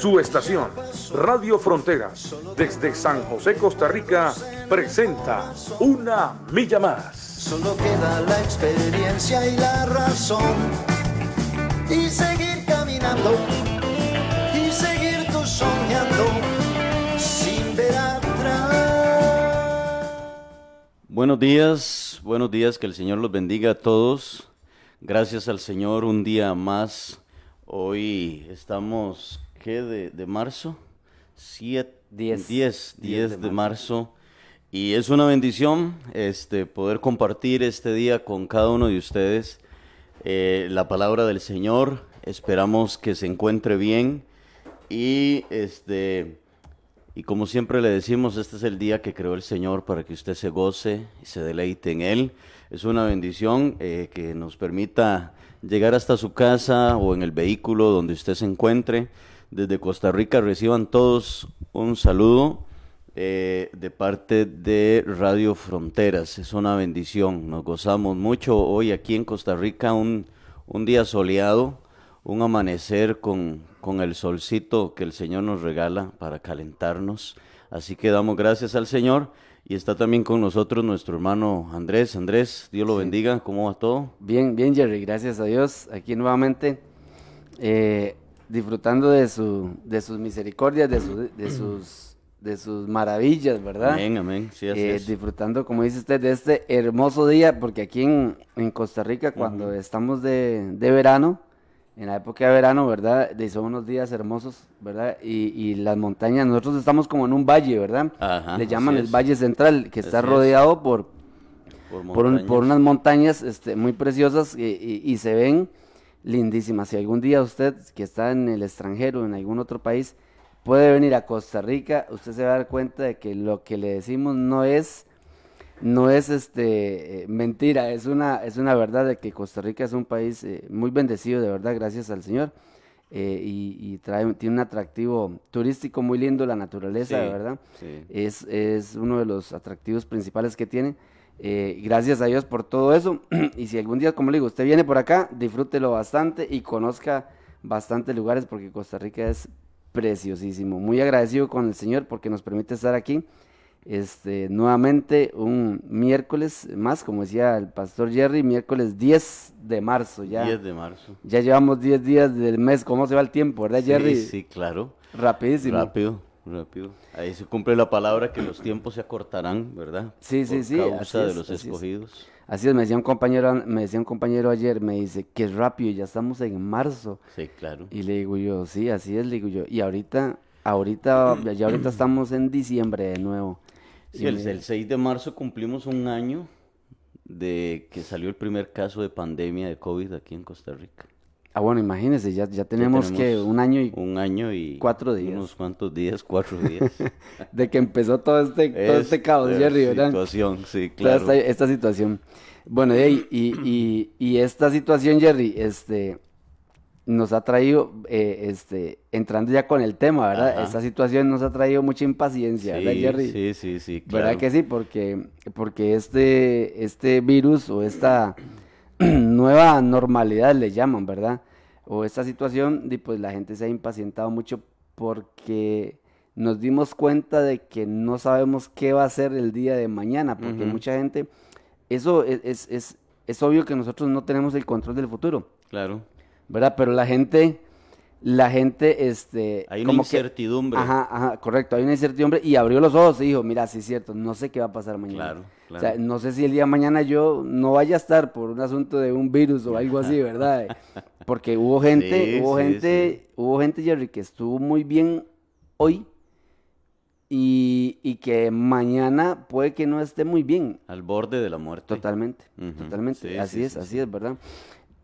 Su estación, Radio Fronteras, desde San José, Costa Rica, presenta Una Milla Más. Solo queda la experiencia y la razón. Y seguir caminando. Y seguir tú soñando. Sin ver atrás. Buenos días, buenos días, que el Señor los bendiga a todos. Gracias al Señor un día más. Hoy estamos, ¿qué? De, de marzo. Siete, 10. 10, 10 de marzo. Y es una bendición este, poder compartir este día con cada uno de ustedes eh, la palabra del Señor. Esperamos que se encuentre bien y este y como siempre le decimos, este es el día que creó el Señor para que usted se goce y se deleite en Él. Es una bendición eh, que nos permita llegar hasta su casa o en el vehículo donde usted se encuentre. Desde Costa Rica reciban todos un saludo eh, de parte de Radio Fronteras. Es una bendición, nos gozamos mucho hoy aquí en Costa Rica, un, un día soleado, un amanecer con, con el solcito que el Señor nos regala para calentarnos. Así que damos gracias al Señor y está también con nosotros nuestro hermano Andrés. Andrés, Dios lo bendiga, ¿cómo va todo? Bien, bien, Jerry, gracias a Dios. Aquí nuevamente, eh, disfrutando de, su, de sus misericordias, de, su- de, sus, de sus maravillas, ¿verdad? Amén, amén. Sí, así Eh, es. disfrutando, como dice usted, de este hermoso día, porque aquí en, en Costa Rica, cuando estamos de, de verano, en la época de verano, ¿verdad? Son unos días hermosos, ¿verdad? Y, y las montañas, nosotros estamos como en un valle, ¿verdad? Ajá, Le llaman el. Valle Central, que está Así es. rodeado por, Por por, un- por unas montañas este, muy preciosas y, y- y se ven lindísimas. Si algún día usted que está en el extranjero, en algún otro país, puede venir a Costa Rica, usted se va a dar cuenta de que lo que le decimos no es, no es este, eh, mentira, es una, es una verdad de que Costa Rica es un país eh, muy bendecido, de verdad, gracias al Señor. eh, y, y trae, tiene un atractivo turístico muy lindo, la naturaleza, Sí, de verdad sí. es, es uno de los atractivos principales que tiene. Eh, gracias a Dios por todo eso. y si algún día, como le digo, usted viene por acá, disfrútelo bastante y conozca bastantes lugares porque Costa Rica es preciosísimo. Muy agradecido con el Señor porque nos permite estar aquí. Este, nuevamente un miércoles más, como decía el pastor Jerry, miércoles 10 de marzo. Ya, 10 de marzo. ya llevamos 10 días del mes. ¿Cómo se va el tiempo, verdad, Jerry? Sí, sí, claro. Rapidísimo. Rápido, rápido. Ahí se cumple la palabra que los tiempos se acortarán, ¿verdad? Sí, sí, Por sí, causa así de es, los así es. escogidos. Así es, me decía un compañero, me decía un compañero ayer, me dice, qué rápido, ya estamos en marzo. Sí, claro. Y le digo yo, sí, así es, le digo yo. Y ahorita, ahorita, ya ahorita estamos en diciembre de nuevo. Sí, el, me- el 6 de marzo cumplimos un año de que salió el primer caso de pandemia de COVID aquí en Costa Rica. Ah, bueno, imagínense, ya, ya tenemos, que tenemos un año y Un año y Cuatro días. unos cuantos días, cuatro días. de que empezó todo este, todo este caos, Jerry, ¿verdad? situación, sí, Toda claro. esta, esta situación. Bueno, y, y, y esta situación, Jerry, este, nos ha traído, eh, este, entrando ya con el tema, ¿verdad? Ajá. Esta situación nos ha traído mucha impaciencia, ¿verdad, Jerry? sí, sí, sí, ¿Verdad claro. que sí? Porque, porque este, este virus o esta nueva normalidad le llaman, ¿verdad? O esta situación, di, pues la gente se ha impacientado mucho porque nos dimos cuenta de que no sabemos qué va a ser el día de mañana, porque mucha gente, eso es, es, es, es obvio que nosotros no tenemos el control del futuro, Claro. ¿verdad? Pero la gente, la gente, este, Hay una que- incertidumbre. Ajá, ajá, correcto. Hay una incertidumbre y abrió los ojos y dijo, mira, sí es cierto, no sé qué va a pasar mañana. Claro, O sea, claro. no sé si el día de mañana yo no vaya a estar por un asunto de un virus o algo así, ¿verdad? Porque hubo gente, Sí, hubo sí, gente, hubo gente, Jerry, que estuvo muy bien hoy y, y que mañana puede que no esté muy bien. Al borde de la muerte. Totalmente, totalmente. sí, así sí, es, sí, así sí. es, ¿verdad?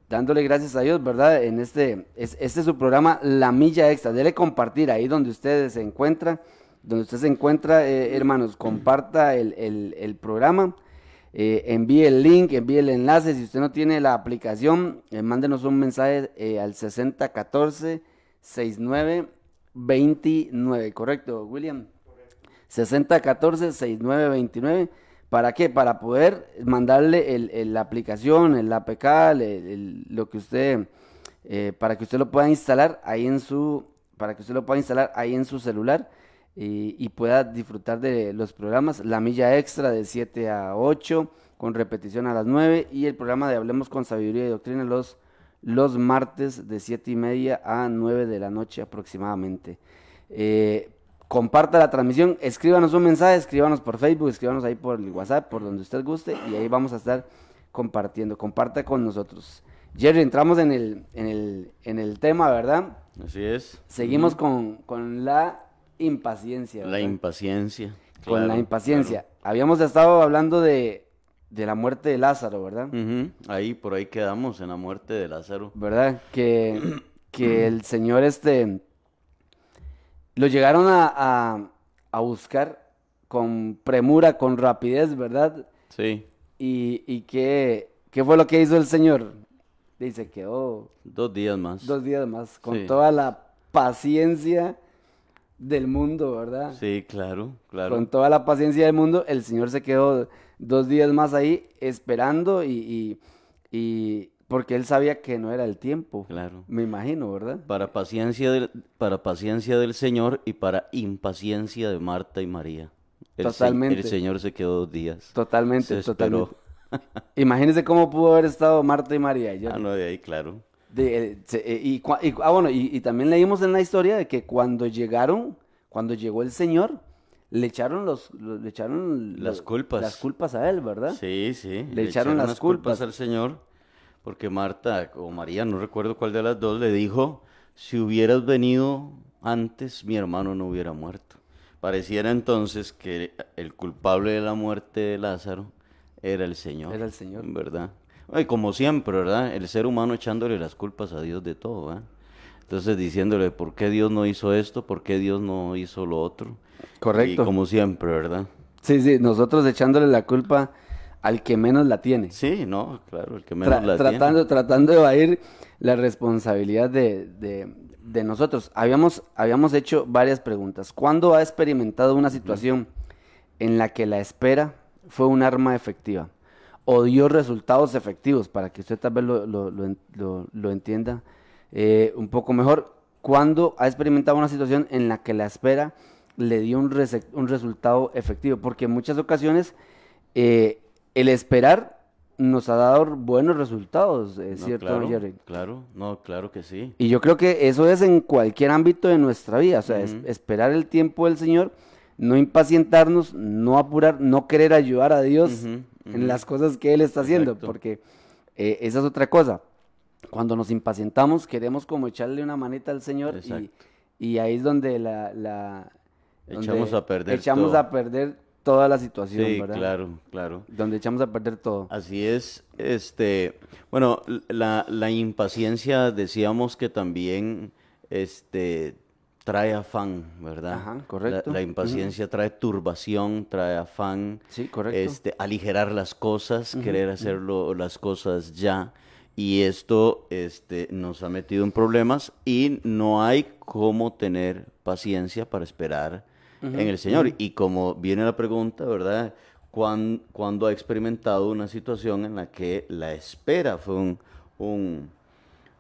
Dándole gracias a Dios, ¿verdad? En este, es, este es su programa La Milla Extra. Dele compartir ahí donde usted se encuentra, donde usted se encuentra, eh, hermanos, comparta el, el- el programa. Eh, envíe el link, envíe el enlace. Si usted no tiene la aplicación, eh, mándenos un mensaje eh, al 6014-6929. ¿Correcto, William? 6014-6929. ¿Para qué? Para poder mandarle la aplicación, el APK, lo que usted, eh, para que usted lo pueda instalar ahí en su, para que usted lo pueda instalar ahí en su celular y, y pueda disfrutar de los programas. La milla extra de 7 a 8, con repetición a las 9, y el programa de Hablemos con Sabiduría y Doctrina los, los martes de 7 y media a 9 de la noche aproximadamente. Eh, comparta la transmisión, escríbanos un mensaje, escríbanos por Facebook, escríbanos ahí por el WhatsApp, por donde usted guste, y ahí vamos a estar compartiendo. Comparta con nosotros. Jerry, entramos en el, en el, en el tema, ¿verdad? Así es. Seguimos con, con la impaciencia. La ¿verdad? impaciencia. con la claro, impaciencia. Habíamos estado hablando de, de la muerte de Lázaro, ¿verdad? Ahí, por ahí quedamos en la muerte de Lázaro. ¿Verdad? Que, que el Señor este lo llegaron a, a- a buscar con premura, con rapidez, ¿verdad? Sí, Y, y qué, qué fue lo que hizo el Señor. Dice, quedó dos días más. dos días más, con Sí. toda la paciencia del mundo, ¿verdad? Sí, claro, claro. Con toda la paciencia del mundo, el Señor se quedó dos días más ahí esperando y, y- y- porque él sabía que no era el tiempo. Claro. Me imagino, ¿verdad? Para paciencia del, para paciencia del Señor y para impaciencia de Marta y María. El se- Totalmente. el Señor se quedó dos días. Totalmente, totalmente. Imagínense cómo pudo haber estado Marta y María. Yo- Ah, no, de ahí, claro. de- eh, eh, y, ah, bueno, y, y también leímos en la historia de que cuando llegaron, cuando llegó el Señor, le echaron los, los- le echaron Las los- culpas. las culpas a él, ¿verdad? Sí, sí. Le echaron las culpas. al Señor porque Marta o María, no recuerdo cuál de las dos, le dijo, si hubieras venido antes, mi hermano no hubiera muerto. Pareciera entonces que el culpable de la muerte de Lázaro era el Señor. Era el Señor. ¿Verdad? Y como siempre, ¿verdad? El ser humano echándole las culpas a Dios de todo, ¿verdad? Entonces diciéndole, ¿por qué Dios no hizo esto? ¿Por qué Dios no hizo lo otro? Correcto. Y como siempre, ¿verdad? Sí, sí, nosotros echándole la culpa al que menos la tiene. Sí, no, claro, el que menos Tra- la tratando, tratando de evadir la responsabilidad de, de- de nosotros. Habíamos, habíamos hecho varias preguntas. ¿Cuándo ha experimentado una situación en la que la espera fue un arma efectiva o dio resultados efectivos para que usted tal vez lo, lo- lo lo- entienda eh, un poco mejor? ¿Cuándo ha experimentado una situación en la que la espera le dio un, un resultado efectivo? Porque en muchas ocasiones eh, el esperar nos ha dado buenos resultados, es No, cierto, claro, Jerry? claro, no, claro que sí. Y yo creo que eso es en cualquier ámbito de nuestra vida, o sea, es- esperar el tiempo del Señor, no impacientarnos, no apurar, no querer ayudar a Dios en las cosas que Él está haciendo, Exacto. porque eh, esa es otra cosa. Cuando nos impacientamos, queremos como echarle una manita al Señor y, ahí es donde la... la- donde Echamos a perder Echamos todo. a perder toda la situación, Sí, ¿verdad? claro, claro. Donde echamos a perder todo. Así es, este, bueno, la, la impaciencia decíamos que también, este, trae afán, ¿verdad? Ajá, correcto. La, la impaciencia trae turbación, trae afán, Sí, correcto. este, aligerar las cosas, querer hacerlo las cosas ya. Y esto este, nos ha metido en problemas y no hay cómo tener paciencia para esperar en el Señor. Y como viene la pregunta, ¿verdad? ¿Cuán- ¿Cuándo ha experimentado una situación en la que la espera fue un, un,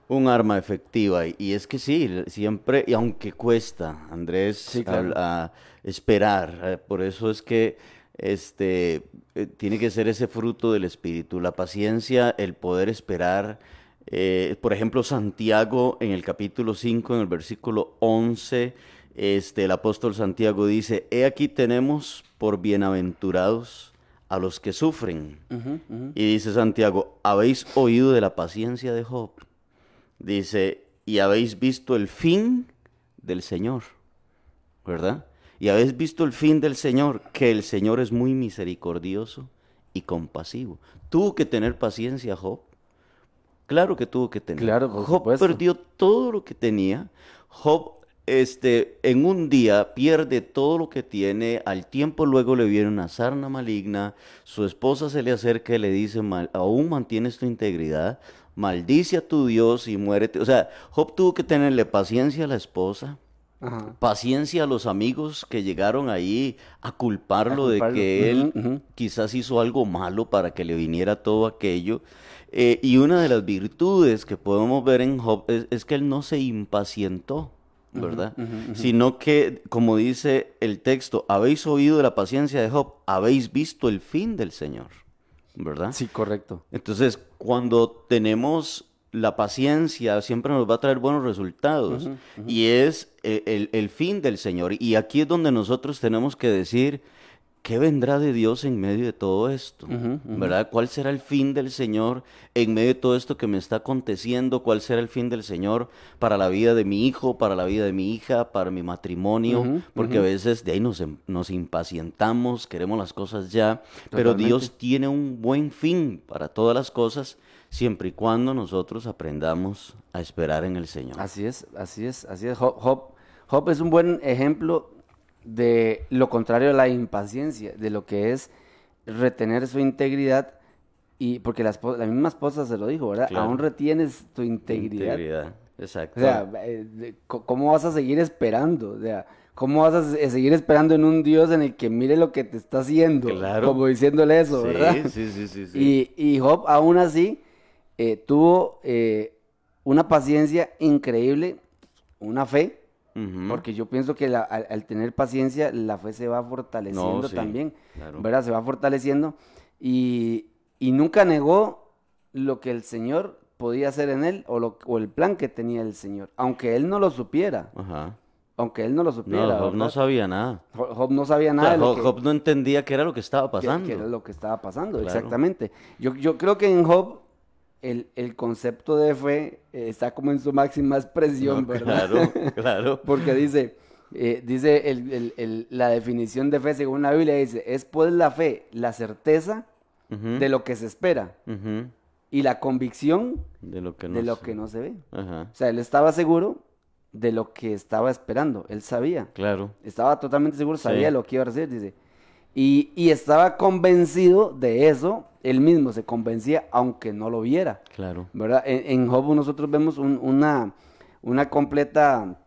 un arma efectiva? Y, y es que sí, siempre, y aunque cuesta, Andrés, Sí, claro. al- a esperar, eh, por eso es que este, eh, tiene que ser ese fruto del Espíritu, la paciencia, el poder esperar. Eh, por ejemplo, Santiago en el capítulo 5, en el versículo 11, este, el apóstol Santiago dice, he aquí tenemos por bienaventurados a los que sufren. Y dice Santiago, ¿habéis oído de la paciencia de Job? Dice, y habéis visto el fin del Señor, ¿verdad? Y habéis visto el fin del Señor, que el Señor es muy misericordioso y compasivo. Tuvo que tener paciencia Job. Claro que tuvo que tener. Claro, por Job supuesto. perdió todo lo que tenía. Job este, en un día pierde todo lo que tiene, al tiempo luego le viene una sarna maligna, su esposa se le acerca y le dice, "Mal- aún mantienes tu integridad, maldice a tu Dios y muérete. O sea, Job tuvo que tenerle paciencia a la esposa, Ajá. paciencia a los amigos que llegaron ahí a culparlo, A de que él quizás hizo algo malo para que le viniera todo aquello. Eh, y una de las virtudes que podemos ver en Job es, es que él no se impacientó, ¿verdad? Sino que, como dice el texto, habéis oído la paciencia de Job, habéis visto el fin del Señor, ¿verdad? Sí, correcto. Entonces, cuando tenemos la paciencia, siempre nos va a traer buenos resultados. Y es el, el- el fin del Señor. Y aquí es donde nosotros tenemos que decir, ¿qué vendrá de Dios en medio de todo esto? ¿Verdad? ¿Cuál será el fin del Señor en medio de todo esto que me está aconteciendo? ¿Cuál será el fin del Señor para la vida de mi hijo, para la vida de mi hija, para mi matrimonio? Ujú, Porque a veces de ahí nos, em- nos impacientamos, queremos las cosas ya, pero Totalmente. Dios tiene un buen fin para todas las cosas, siempre y cuando nosotros aprendamos a esperar en el Señor. Así es, así es, así es. Job, Job, Job es un buen ejemplo de lo contrario a la impaciencia, de lo que es retener su integridad y porque la, la misma esposa se lo dijo, ¿verdad? Claro. Aún retienes tu integridad. Integridad, exacto. O sea, eh, ¿cómo vas a seguir esperando? O sea, ¿cómo vas a se- seguir esperando en un Dios en el que mire lo que te está haciendo? Claro. Como diciéndole eso, sí, ¿verdad? sí, sí, sí, sí. Y, y Job aún así eh, tuvo eh, una paciencia increíble, una fe, Ujú. porque yo pienso que la- al, al tener paciencia la fe se va fortaleciendo No, sí, también, claro. ¿verdad? Se va fortaleciendo y, y nunca negó lo que el Señor podía hacer en él o, lo, o el plan que tenía el Señor, aunque él no lo supiera, Ajá. aunque él no lo No, supiera. Job no sabía nada. Jo- Job no sabía O nada sea, de lo Job, que- Job no entendía qué era lo que estaba pasando. que era lo que estaba pasando, Claro. exactamente. Yo, yo creo que en Job el, el concepto de fe eh, está como en su máxima expresión, No, ¿verdad? Claro, claro. Porque dice, eh, dice el- el- el- la definición de fe según la Biblia, dice, es pues la fe, la certeza Ujú, de lo que se espera ujú, y la convicción De lo que no de lo sé. que no se ve. Ajá, O sea, él estaba seguro de lo que estaba esperando, él sabía. claro. Estaba totalmente seguro, sabía Sí. lo que iba a recibir, dice. Y, y estaba convencido de eso, él mismo se convencía aunque no lo viera, Claro. ¿verdad? En, en Job nosotros vemos un- una, una completa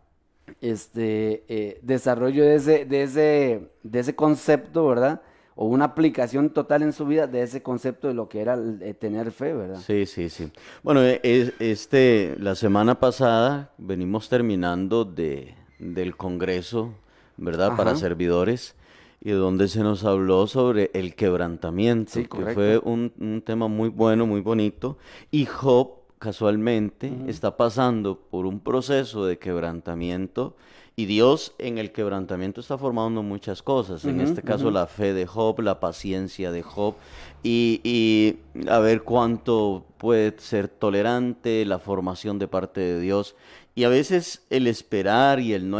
este, eh, desarrollo de ese, de, ese, de ese concepto, ¿verdad? O una aplicación total en su vida de ese concepto de lo que era eh, tener fe, ¿verdad? Sí, sí, sí. Bueno, e- es- este, la semana pasada venimos terminando de, del Congreso, ¿verdad? Para servidores, y donde se nos habló sobre el quebrantamiento, Sí, que fue un, un tema muy bueno, muy bonito. Y Job, casualmente, está pasando por un proceso de quebrantamiento. Y Dios en el quebrantamiento está formando muchas cosas. En este caso, la fe de Job, la paciencia de Job. Y, y a ver cuánto puede ser tolerante la formación de parte de Dios. Y a veces el esperar y el no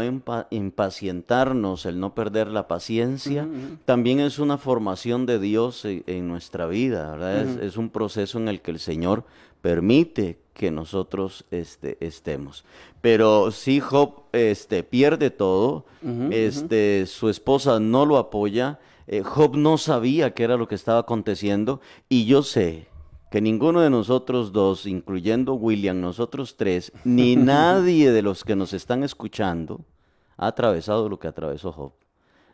impacientarnos, el no perder la paciencia, también es una formación de Dios en, en nuestra vida, ¿verdad? Es- un proceso en el que el Señor permite que nosotros este, estemos. Pero si Job este, pierde todo, este, su esposa no lo apoya, eh, Job no sabía qué era lo que estaba aconteciendo y yo sé que ninguno de nosotros dos, incluyendo William, nosotros tres, ni nadie de los que nos están escuchando ha atravesado lo que atravesó Job.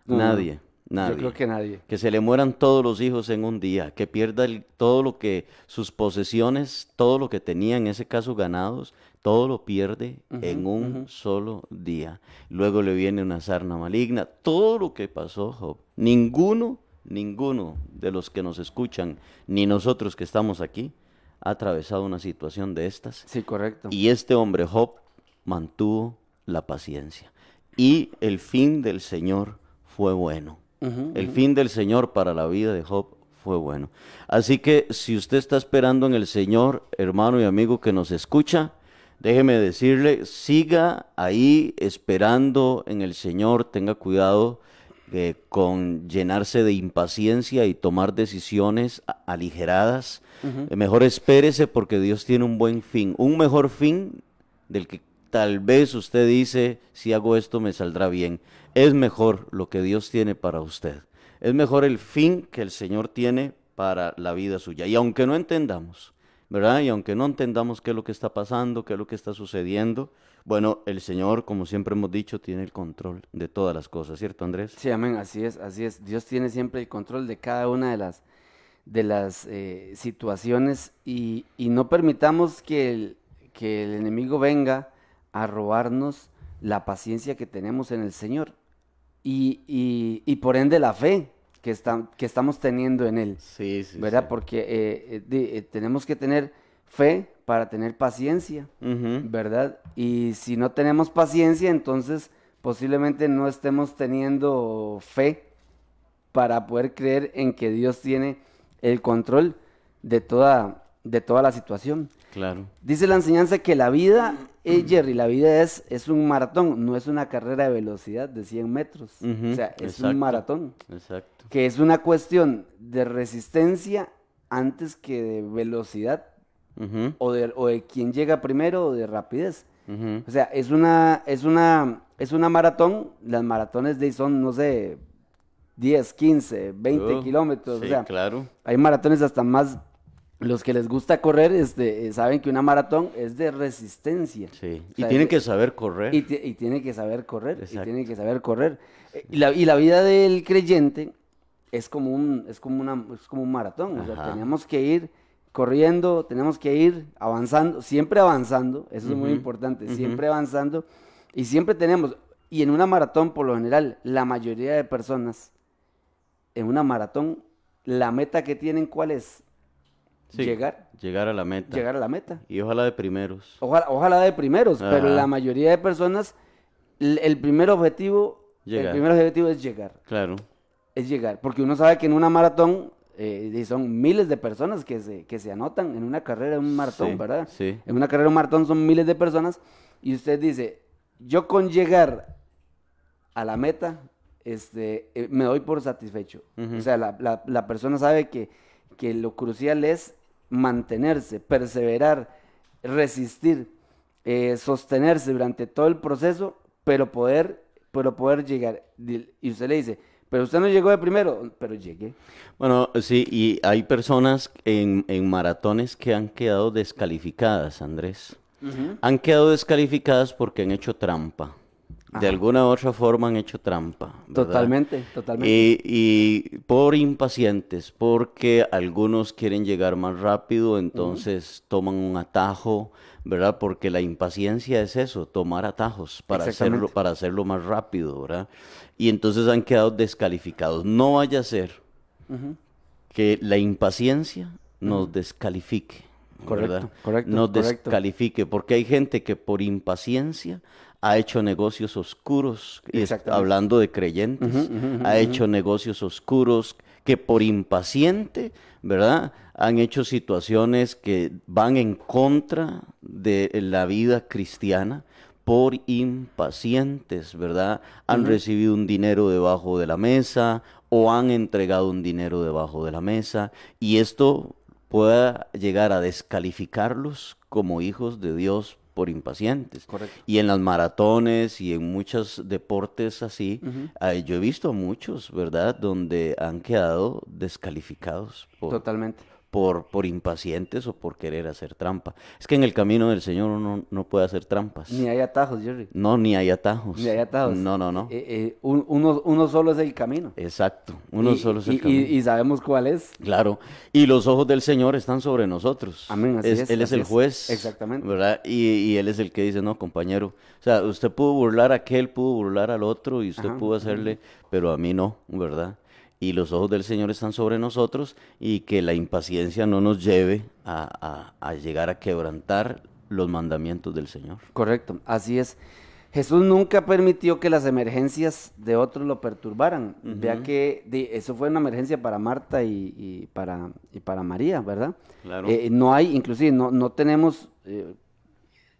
No, nadie, nadie. Yo creo que nadie. Que se le mueran todos los hijos en un día, que pierda el- todo lo que, sus posesiones, todo lo que tenía, en ese caso ganados, todo lo pierde en un solo día. Luego le viene una sarna maligna, todo lo que pasó Job. Ninguno, ninguno de los que nos escuchan, ni nosotros que estamos aquí, ha atravesado una situación de estas. Sí, correcto. Y este hombre Job mantuvo la paciencia. Y el fin del Señor fue bueno. El fin del Señor para la vida de Job fue bueno. Así que si usted está esperando en el Señor, hermano y amigo que nos escucha, déjeme decirle, siga ahí esperando en el Señor, tenga cuidado eh, con llenarse de impaciencia y tomar decisiones aligeradas. Eh, Mejor espérese porque Dios tiene un buen fin, un mejor fin del que tal vez usted dice, si hago esto me saldrá bien. Es mejor lo que Dios tiene para usted. Es mejor el fin que el Señor tiene para la vida suya. Y aunque no entendamos, ¿verdad? Y aunque no entendamos qué es lo que está pasando, qué es lo que está sucediendo, bueno, el Señor, como siempre hemos dicho, tiene el control de todas las cosas, ¿cierto, Andrés? Sí, amén, así es, así es. Dios tiene siempre el control de cada una de las, de las eh, situaciones y, y no permitamos que el, que el enemigo venga a robarnos la paciencia que tenemos en el Señor y, y, y por ende la fe que, está, que estamos teniendo en Él. Sí, sí. ¿Verdad? sí. Porque eh, eh, de- eh, tenemos que tener fe para tener paciencia. ¿verdad? Y si no tenemos paciencia, entonces posiblemente no estemos teniendo fe para poder creer en que Dios tiene el control de toda, de toda la situación. Claro. Dice la enseñanza que la vida, eh, Jerry, la vida es, es un maratón, no es una carrera de velocidad de 100 metros. O sea, es exacto. un maratón Exacto. que es una cuestión de resistencia antes que de velocidad O de, o de quién llega primero o de rapidez. O sea, es una, es una, es una maratón, las maratones de son, no sé, 10, 15, 20 Oh, kilómetros. sí, o sea, claro. hay maratones hasta más, los que les gusta correr, este, eh, saben que una maratón es de resistencia. Sí. O Y tienen es- que saber correr. y, y tiene que saber correr, y Exacto. tiene que saber correr. Eh, Y la, y la vida del creyente es como un, es como una, es como un maratón. O sea, Ajá. tenemos que ir corriendo, tenemos que ir avanzando, siempre avanzando, eso es muy importante, siempre avanzando. Y siempre tenemos, y en una maratón por lo general, la mayoría de personas, en una maratón, la meta que tienen, ¿cuál es? Sí, Llegar, Llegar a la meta. llegar a la meta. Y ojalá de primeros. Ojalá, ojalá de primeros, pero la mayoría de personas, el primer objetivo, el primer objetivo es llegar, Claro. es llegar, porque uno sabe que en una maratón eh, y son miles de personas que se, que se anotan en una carrera, en un maratón, Sí, ¿verdad? sí. En una carrera, un maratón son miles de personas y usted dice, yo con llegar a la meta, este, eh, me doy por satisfecho. Ujú. O sea, la, la- la persona sabe que, que lo crucial es mantenerse, perseverar, resistir, eh, sostenerse durante todo el proceso, pero poder, pero poder llegar. Y usted le dice, pero usted no llegó de primero, pero llegué. Bueno, sí, y hay personas en, en maratones que han quedado descalificadas, Andrés. Han quedado descalificadas porque han hecho trampa. De alguna u otra forma han hecho trampa. ¿verdad? Totalmente, totalmente. Y, y por impacientes, porque algunos quieren llegar más rápido, entonces toman un atajo, ¿verdad? Porque la impaciencia es eso, tomar atajos para hacerlo, para hacerlo más rápido, ¿verdad? Y entonces han quedado descalificados. No vaya a ser que la impaciencia nos descalifique. Correcto, ¿verdad? correcto, Nos correcto. descalifique, porque hay gente que por impaciencia ha hecho negocios oscuros, hablando de creyentes, ha hecho negocios oscuros que por impaciente, ¿verdad? Han hecho situaciones que van en contra de la vida cristiana por impacientes, ¿verdad? Han recibido un dinero debajo de la mesa o han entregado un dinero debajo de la mesa y esto pueda llegar a descalificarlos como hijos de Dios por impacientes. Correcto. Y en las maratones y en muchos deportes así, eh, yo he visto a muchos, ¿verdad? Donde han quedado descalificados por, Totalmente. Por, por impacientes o por querer hacer trampa. Es que en el camino del Señor uno no puede hacer trampas. Ni hay atajos, Jerry. No, ni hay atajos. Ni hay atajos. No, no, no. Eh, eh, un- uno, uno solo es el camino. Exacto. Uno Y- solo es el y- camino. y- y sabemos cuál es. Claro, y los ojos del Señor están sobre nosotros. Amén, así es, Él es el es. juez. Exactamente. ¿Verdad? Y, y Él es el que dice, no, compañero. O sea, usted pudo burlar a aquel, pudo burlar al otro y usted Ajá, pudo hacerle, pero a mí no, ¿verdad? Y los ojos del Señor están sobre nosotros y que la impaciencia no nos lleve a, a- a llegar a quebrantar los mandamientos del Señor. Correcto, así es. Jesús nunca permitió que las emergencias de otros lo perturbaran. Vea que di- eso fue una emergencia para Marta y, y para, y para María, ¿verdad? Claro. Eh, no hay, inclusive, no, no tenemos eh,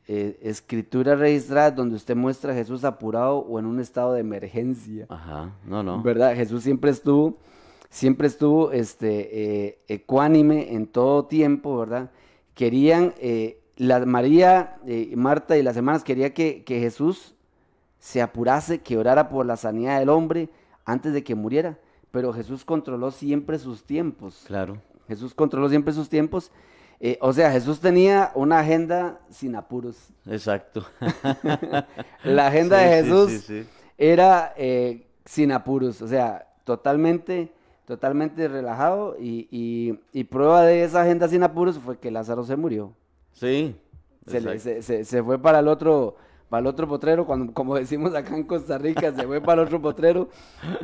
eh, escrituras registradas donde usted muestra a Jesús apurado o en un estado de emergencia. Ajá, no, no. ¿Verdad? Jesús siempre estuvo, siempre estuvo este, eh, ecuánime en todo tiempo, ¿verdad? Querían, eh, la María, eh, Marta y las hermanas quería que, que Jesús se apurase, que orara por la sanidad del hombre antes de que muriera. Pero Jesús controló siempre sus tiempos. Claro. Jesús controló siempre sus tiempos. Eh, o sea, Jesús tenía una agenda sin apuros. Exacto. La agenda Sí, de Jesús sí, sí. era eh, sin apuros, o sea, totalmente, totalmente relajado y, y- y prueba de esa agenda sin apuros fue que Lázaro se murió. Sí. Se, le- se- se- se fue para el otro, para el otro potrero, cuando, como decimos acá en Costa Rica, se fue para el otro potrero.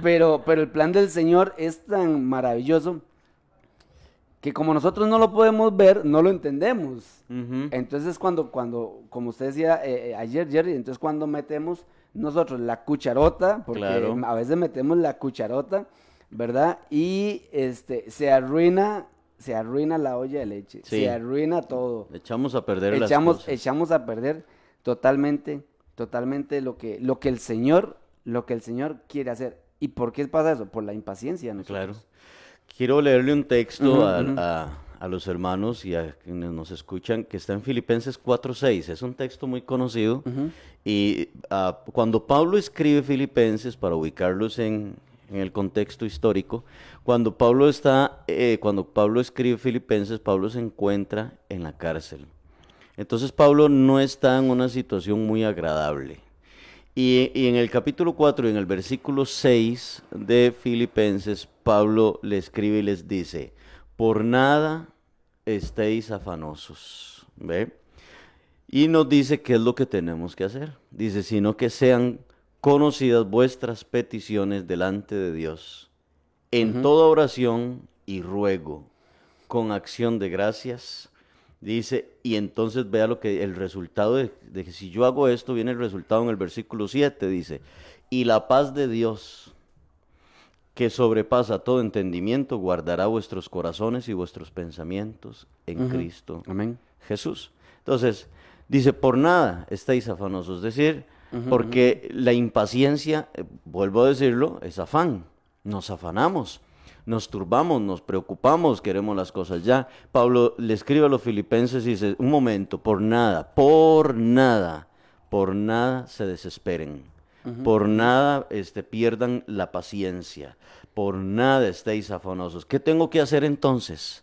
Pero, pero el plan del Señor es tan maravilloso que como nosotros no lo podemos ver, no lo entendemos. Entonces cuando, cuando, como usted decía eh, eh, ayer, Jerry, entonces cuando metemos nosotros la cucharota, porque Claro. a veces metemos la cucharota, ¿verdad? Y este se arruina, se arruina la olla de leche, Sí. se arruina todo. Echamos a perder las Echamos, cosas. echamos a perder totalmente, totalmente lo que, lo que el Señor, lo que el Señor quiere hacer. ¿Y por qué pasa eso? Por la impaciencia. nosotros. Claro. Quiero leerle un texto a, ujú. a- a los hermanos y a quienes nos escuchan que está en Filipenses 4.6. Es un texto muy conocido. Y ah, cuando Pablo escribe Filipenses, para ubicarlos en, en el contexto histórico, cuando Pablo está, eh, cuando Pablo escribe Filipenses, Pablo se encuentra en la cárcel. Entonces Pablo no está en una situación muy agradable. Y, y en el capítulo 4 y en el versículo 6 de Filipenses, Pablo le escribe y les dice, por nada estéis afanosos. ¿Ve? Y nos dice qué es lo que tenemos que hacer. Dice, sino que sean conocidas vuestras peticiones delante de Dios, en toda oración y ruego, con acción de gracias. Dice, y entonces vea lo que el resultado de, de que si yo hago esto, viene el resultado en el versículo 7, dice, y la paz de Dios, que sobrepasa todo entendimiento, guardará vuestros corazones y vuestros pensamientos en. Cristo Amén. Jesús. Entonces, dice, por nada estáis afanosos. Es decir, porque la impaciencia, eh, vuelvo a decirlo, es afán. Nos afanamos, nos turbamos, nos preocupamos, queremos las cosas ya. Pablo le escribe a los filipenses y dice, un momento, por nada, por nada, por nada se desesperen. Por nada este, pierdan la paciencia. Por nada estéis afanosos. ¿Qué tengo que hacer entonces?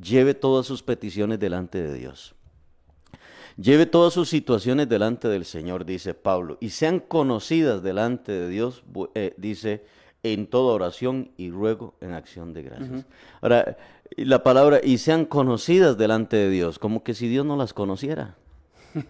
lleve todas sus peticiones delante de Dios. Lleve todas sus situaciones delante del Señor, dice Pablo, y sean conocidas delante de Dios, eh, dice, en toda oración y ruego en acción de gracias. Ahora, la palabra, y sean conocidas delante de Dios, como que si Dios no las conociera,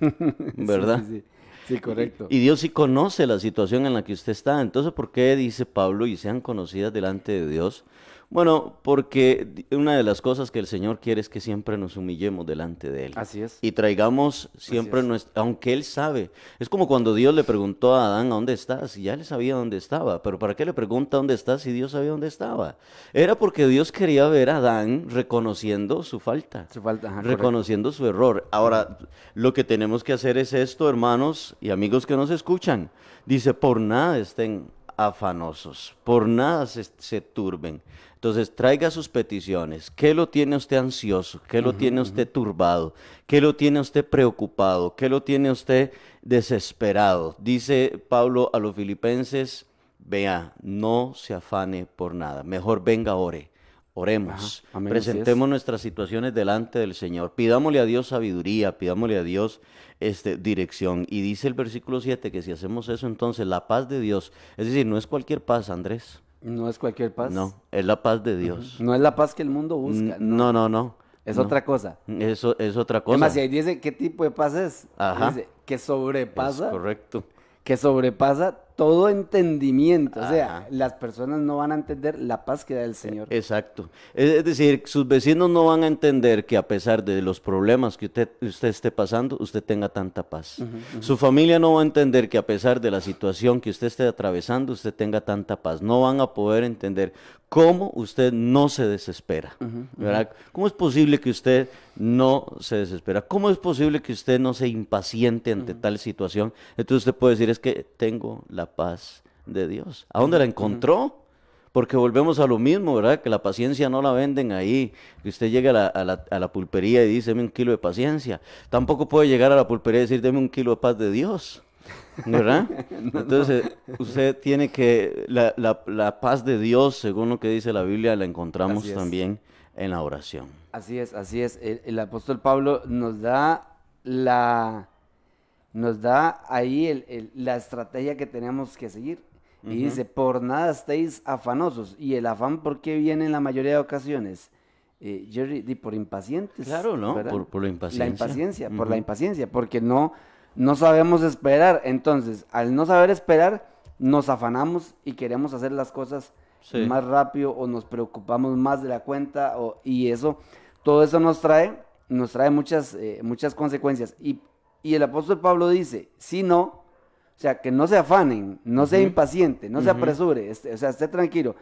¿verdad? Sí, sí, sí. Sí, correcto. Y Dios sí conoce la situación en la que usted está. Entonces, ¿por qué dice Pablo y sean conocidas delante de Dios? Bueno, porque una de las cosas que el Señor quiere es que siempre nos humillemos delante de Él. Así es. Y traigamos siempre es. nuestra, aunque Él sabe. Es como cuando Dios le preguntó a Adán, ¿a dónde estás? Y ya él sabía dónde estaba. Pero ¿para qué le pregunta dónde estás si Dios sabía dónde estaba? Era porque Dios quería ver a Adán reconociendo su falta Su falta, ajá, correcto. reconociendo su error. Ahora, lo que tenemos que hacer es esto, hermanos y amigos que nos escuchan. Dice, por nada estén afanosos, por nada se, se turben. Entonces, traiga sus peticiones. ¿Qué lo tiene usted ansioso? ¿Qué lo tiene usted turbado? ¿Qué lo tiene usted preocupado? ¿Qué lo tiene usted desesperado? Dice Pablo a los filipenses, vea, no se afane por nada. Mejor venga, ore. Oremos. Ajá, amén. Presentemos nuestras situaciones delante del Señor. Pidámosle a Dios sabiduría, pidámosle a Dios este, dirección. Y dice el versículo 7 que si hacemos eso, entonces la paz de Dios, es decir, no es cualquier paz, Andrés. No es cualquier paz. No, es la paz de Dios. No es la paz que el mundo busca. No, no, no. Es no. otra cosa. Eso es otra cosa. Además, si ahí dice qué tipo de paz es. Ajá. Dice que Es sobrepasa, correcto. que sobrepasa todo entendimiento. O sea, las personas no van a entender la paz que da el Señor. Exacto. Es decir, sus vecinos no van a entender que a pesar de los problemas que usted, usted esté pasando, usted tenga tanta paz. Su familia no va a entender que a pesar de la situación que usted esté atravesando, usted tenga tanta paz. No van a poder entender cómo usted no se desespera. ¿verdad? ¿Cómo es posible que usted no se desespera? ¿Cómo es posible que usted no se impaciente ante tal situación? Entonces usted puede decir, es que tengo la paz de Dios. ¿A dónde la encontró? porque volvemos a lo mismo, ¿verdad? Que la paciencia no la venden ahí, que usted llega a la, a la, a la pulpería y dice, deme un kilo de paciencia. Tampoco puede llegar a la pulpería y decir, deme un kilo de paz de Dios. ¿Verdad? Entonces, usted tiene que, la, paz de Dios, según lo que dice la Biblia, la encontramos también en la oración. Así es, así es. El, el apóstol Pablo nos da la, nos da ahí el- el- la estrategia que tenemos que seguir. Y dice, por nada estéis afanosos. ¿Y el afán por qué viene en la mayoría de ocasiones? Eh, Jerry, di por impacientes. Claro, ¿no? Por- por la impaciencia. La impaciencia, por la impaciencia, porque no, no sabemos esperar. Entonces, al no saber esperar, nos afanamos y queremos hacer las cosas Sí. más rápido o nos preocupamos más de la cuenta o- y eso, todo eso nos trae, nos trae muchas, eh, muchas consecuencias. Y, y el apóstol Pablo dice, si no, o sea, que no se afanen, no sea impaciente, no se apresure, este, o sea, esté tranquilo.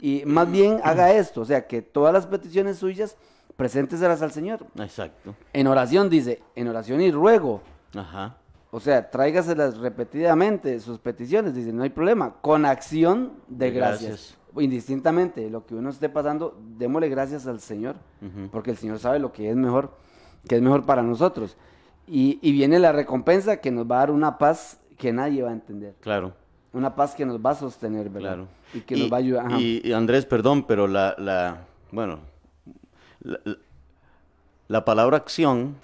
Y más bien haga esto, o sea, que todas las peticiones suyas, presénteselas al Señor. Exacto. En oración dice, en oración y ruego. Ajá. O sea, tráigaselas repetidamente, sus peticiones, dice, no hay problema. Con acción de De gracias. gracias. Indistintamente lo que uno esté pasando, démosle gracias al Señor, porque el Señor sabe lo que es mejor, que es mejor para nosotros. Y, y viene la recompensa que nos va a dar una paz que nadie va a entender. Claro. Una paz que nos va a sostener, ¿verdad? Claro. Y que nos va a ayudar. ajá. y- y Andrés, perdón, pero la, la bueno, la, la- la palabra acción,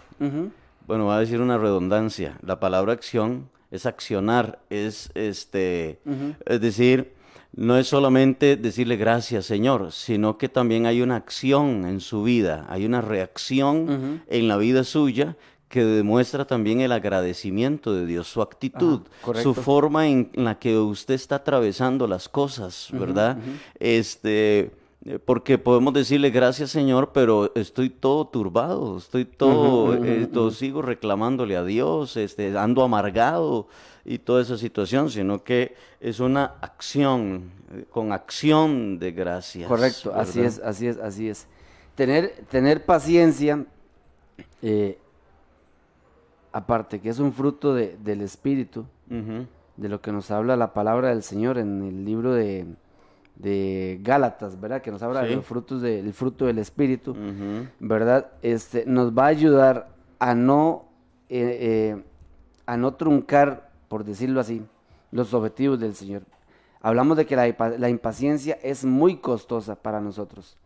bueno, va a decir una redundancia. La palabra acción es accionar, es este, es decir, no es solamente decirle gracias, Señor, sino que también hay una acción en su vida, hay una reacción en la vida suya que demuestra también el agradecimiento de Dios, su actitud, Ajá, su forma en la que usted está atravesando las cosas, ¿verdad? Este, eh, porque podemos decirle gracias Señor, pero estoy todo turbado, estoy todo, eh, todo sigo reclamándole a Dios, este, ando amargado y toda esa situación, sino que es una acción, eh, con acción de gracias. Correcto, así es, así es, así es. Tener, tener paciencia, eh, aparte que es un fruto de- del Espíritu, de lo que nos habla la palabra del Señor en el libro de, de Gálatas, ¿verdad? Que nos habla de los frutos del fruto del Espíritu. ¿verdad? Este, nos va a ayudar a no, eh, eh, a no truncar, por decirlo así, los objetivos del Señor. Hablamos de que la impaciencia es muy costosa para nosotros.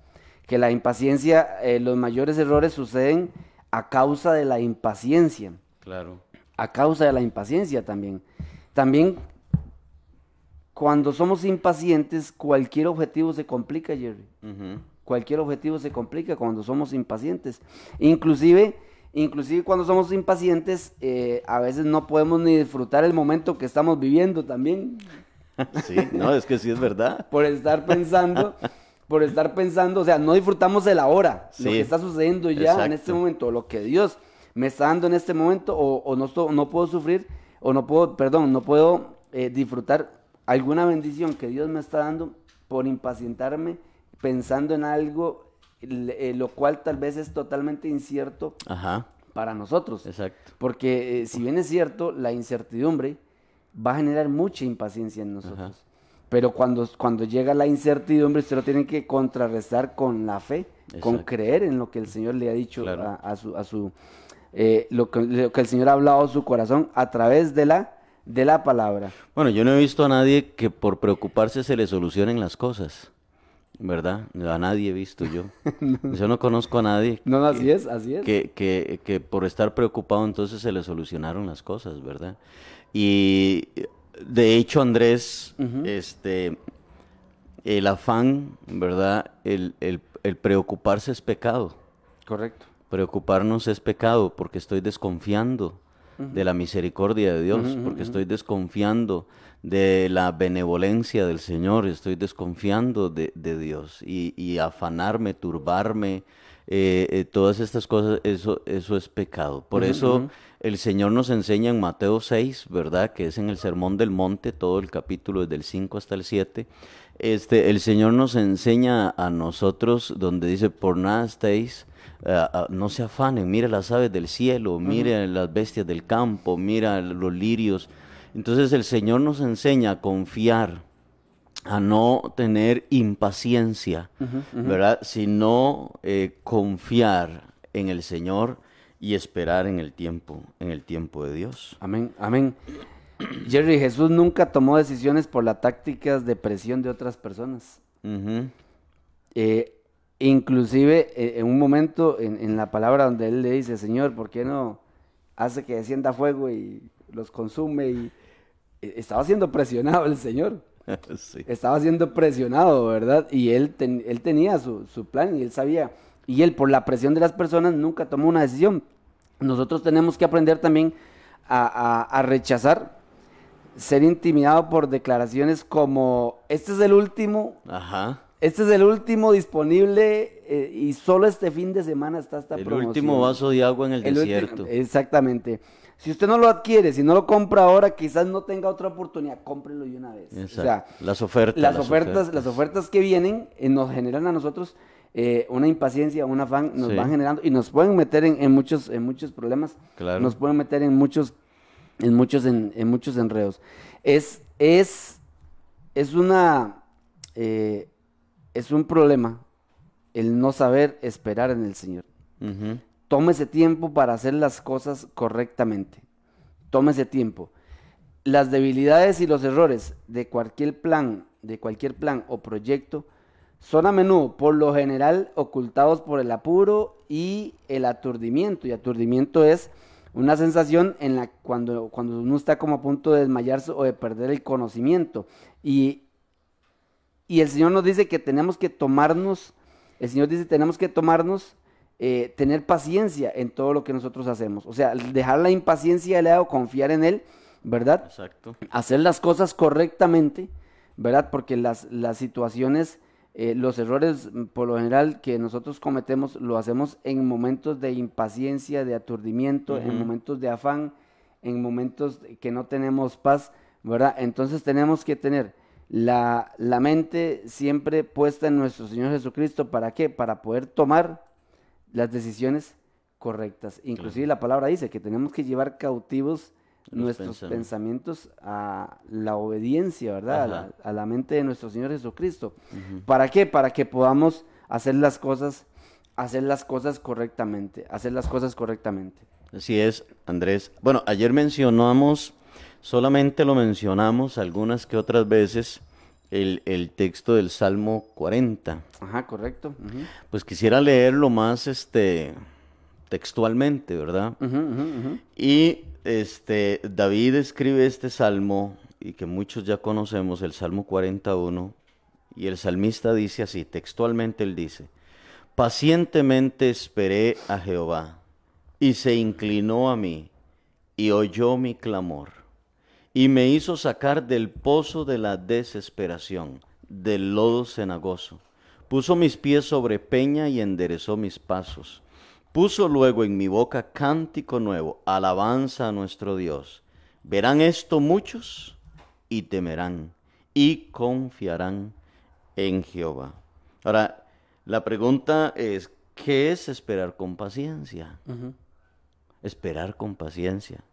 Que la impaciencia, eh, los mayores errores suceden a causa de la impaciencia Claro. a causa de la impaciencia también. También cuando somos impacientes, cualquier objetivo se complica, Jerry. Cualquier objetivo se complica cuando somos impacientes. Inclusive, inclusive cuando somos impacientes, eh, a veces no podemos ni disfrutar el momento que estamos viviendo también Sí, no, es que sí es verdad. por estar pensando, por estar pensando, o sea, no disfrutamos de la hora, lo que está sucediendo ya en este momento, lo que Dios me está dando en este momento, o, o no, no puedo sufrir, o no puedo, perdón, no puedo eh, disfrutar alguna bendición que Dios me está dando por impacientarme pensando en algo, eh, lo cual tal vez es totalmente incierto Ajá, para nosotros. exacto. Porque eh, si bien es cierto, la incertidumbre va a generar mucha impaciencia en nosotros. Ajá. Pero cuando, cuando llega la incertidumbre, usted lo tiene que contrarrestar con la fe, con creer en lo que el Señor le ha dicho Claro. a, a su, a su eh, lo, que, lo que el Señor ha hablado a su corazón a través de la, de la palabra. Bueno, yo no he visto a nadie que por preocuparse se le solucionen las cosas, ¿verdad? A nadie he visto yo. Yo no conozco a nadie No, así es, así es. que, que, que por estar preocupado entonces se le solucionaron las cosas, ¿verdad? Y de hecho, Andrés, este, el afán, ¿verdad? El, el- el preocuparse es pecado. Correcto. Preocuparnos es pecado porque estoy desconfiando de la misericordia de Dios, porque estoy desconfiando de la benevolencia del Señor, estoy desconfiando de, de Dios y, y afanarme, turbarme, eh, eh, todas estas cosas, eso, eso es pecado. Por eso el Señor nos enseña en Mateo 6, ¿verdad? Que es en el Sermón del Monte, todo el capítulo desde el 5 hasta el 7. Este, el Señor nos enseña a nosotros donde dice, por nada estéis, ah, no se afanen, mire las aves del cielo, mire las bestias del campo, mira los lirios. Entonces el Señor nos enseña a confiar a no tener impaciencia, ¿verdad? Sino eh, confiar en el Señor y esperar en el tiempo, en el tiempo de Dios. Amén, amén. Jerry, Jesús nunca tomó decisiones por las tácticas de presión de otras personas. Eh, inclusive eh, en un momento en, en la palabra donde él le dice, Señor, ¿por qué no hace que descienda fuego y los consume? Y eh, estaba siendo presionado el Señor. Sí. Estaba siendo presionado, ¿verdad? Y él, ten- él tenía su, su plan y él sabía. Y él, por la presión de las personas, nunca tomó una decisión. Nosotros tenemos que aprender también a, a- a rechazar ser intimidado por declaraciones como, este es el último, Ajá. Este es el último disponible eh, y solo este fin de semana está esta El promoción. último vaso de agua en el, El desierto. exactamente. Si usted no lo adquiere, si no lo compra ahora, quizás no tenga otra oportunidad, cómprelo de una vez. O Exacto. sea, las ofertas. las ofertas, las ofertas que vienen eh, nos generan a nosotros eh, una impaciencia, un afán, nos Sí. van generando y nos pueden meter en, en muchos, en muchos problemas, Claro. nos pueden meter en muchos, en muchos, en, en muchos enredos. Es, es, es una, eh, es un problema el no saber esperar en el Señor. Ujú. Tómese tiempo para hacer las cosas correctamente. Tómese tiempo. Las debilidades y los errores de cualquier plan, de cualquier plan o proyecto, son a menudo, por lo general, ocultados por el apuro y el aturdimiento. Y aturdimiento es una sensación en la cuando, cuando uno está como a punto de desmayarse o de perder el conocimiento. Y, y el Señor nos dice que tenemos que tomarnos, el Señor dice tenemos que tomarnos, eh, tener paciencia en todo lo que nosotros hacemos. O sea, dejar la impaciencia de lado, confiar en Él, ¿verdad? Exacto. hacer las cosas correctamente, ¿verdad? Porque las, las situaciones, eh, los errores mm, por lo general que nosotros cometemos, lo hacemos en momentos de impaciencia, de aturdimiento, en momentos de afán, en momentos que no tenemos paz, ¿verdad? Entonces tenemos que tener la, la mente siempre puesta en nuestro Señor Jesucristo. ¿Para qué? Para poder tomar las decisiones correctas. Inclusive la palabra dice que tenemos que llevar cautivos Los nuestros pensamientos. pensamientos a la obediencia, ¿verdad? A la, a la mente de nuestro Señor Jesucristo. ¿Para qué? Para que podamos hacer las cosas, hacer las cosas correctamente, hacer las cosas correctamente. Así es, Andrés. Bueno, ayer mencionamos, solamente lo mencionamos algunas que otras veces, el, el texto del Salmo 40. Ajá, correcto. Pues quisiera leerlo más este, textualmente, ¿verdad? Ujú. Y este, David escribe este salmo, y que muchos ya conocemos, el Salmo 41, y el salmista dice así, textualmente él dice, pacientemente esperé a Jehová, y se inclinó a mí, y oyó mi clamor, y me hizo sacar del pozo de la desesperación, del lodo cenagoso. Puso mis pies sobre peña y enderezó mis pasos. Puso luego en mi boca cántico nuevo, alabanza a nuestro Dios. Verán esto muchos y temerán y confiarán en Jehová. Ahora, la pregunta es, ¿qué es esperar con paciencia? Esperar con paciencia.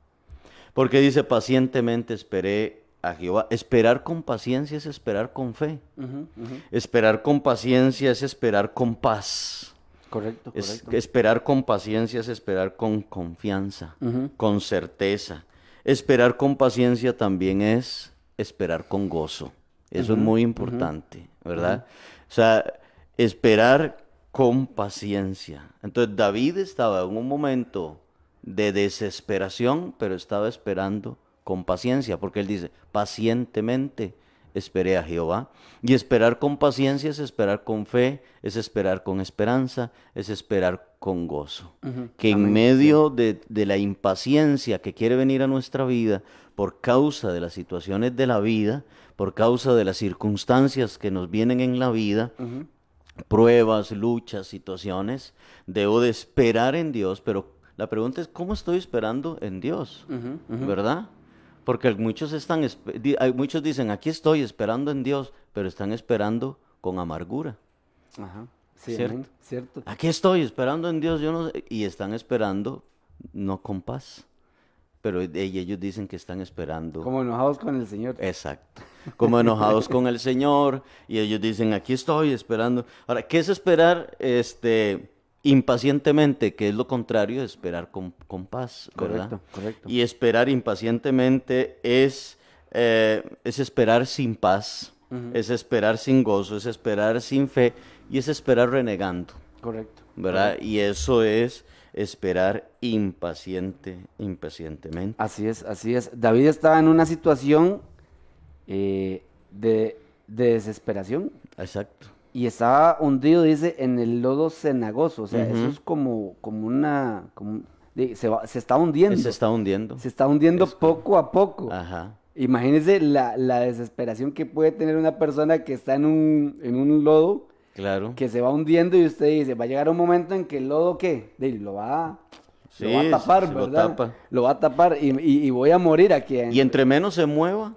Porque dice, pacientemente esperé a Jehová. Esperar con paciencia es esperar con fe. Esperar con paciencia es esperar con paz. Correcto, Es- correcto. que esperar con paciencia es esperar con confianza, con certeza. Esperar con paciencia también es esperar con gozo. Eso es muy importante, ¿verdad? O sea, esperar con paciencia. Entonces David estaba en un momento de desesperación, pero estaba esperando con paciencia, porque él dice, pacientemente esperé a Jehová. Y esperar con paciencia es esperar con fe, es esperar con esperanza, es esperar con gozo. Que en medio de, de la impaciencia que quiere venir a nuestra vida por causa de las situaciones de la vida, por causa de las circunstancias que nos vienen en la vida, pruebas, luchas, situaciones, debo de esperar en Dios, pero la pregunta es, ¿cómo estoy esperando en Dios? ¿Verdad? Porque muchos, están, muchos dicen, aquí estoy esperando en Dios, pero están esperando con amargura. Ajá. Sí, ¿Cierto? amén, cierto. Aquí estoy esperando en Dios, yo no sé", y están esperando no con paz. pero ellos dicen que están esperando. Como enojados con el Señor. Exacto. Como enojados con el Señor y ellos dicen, aquí estoy esperando. Ahora, ¿qué es esperar este, impacientemente? Que es lo contrario de esperar con, con paz, ¿verdad? Correcto, correcto. Y esperar impacientemente es, eh, es esperar sin paz, es esperar sin gozo, es esperar sin fe y es esperar renegando, Correcto. ¿verdad? Y eso es esperar impaciente, impacientemente. Así es, así es. David estaba en una situación eh, de, de desesperación Exacto. Y estaba hundido, dice, en el lodo cenagoso. O sea, eso es como, como una... como- se, va- se está hundiendo. Se está hundiendo. Se está hundiendo Es- poco a poco. Ajá. Imagínense la, la desesperación que puede tener una persona que está en un, en un lodo, Claro. que se va hundiendo y usted dice, va a llegar un momento en que el lodo, ¿qué? De- lo va, lo va a tapar, lo ¿verdad? tapa. Lo va a tapar y, y- y voy a morir aquí. Y entre menos se mueva,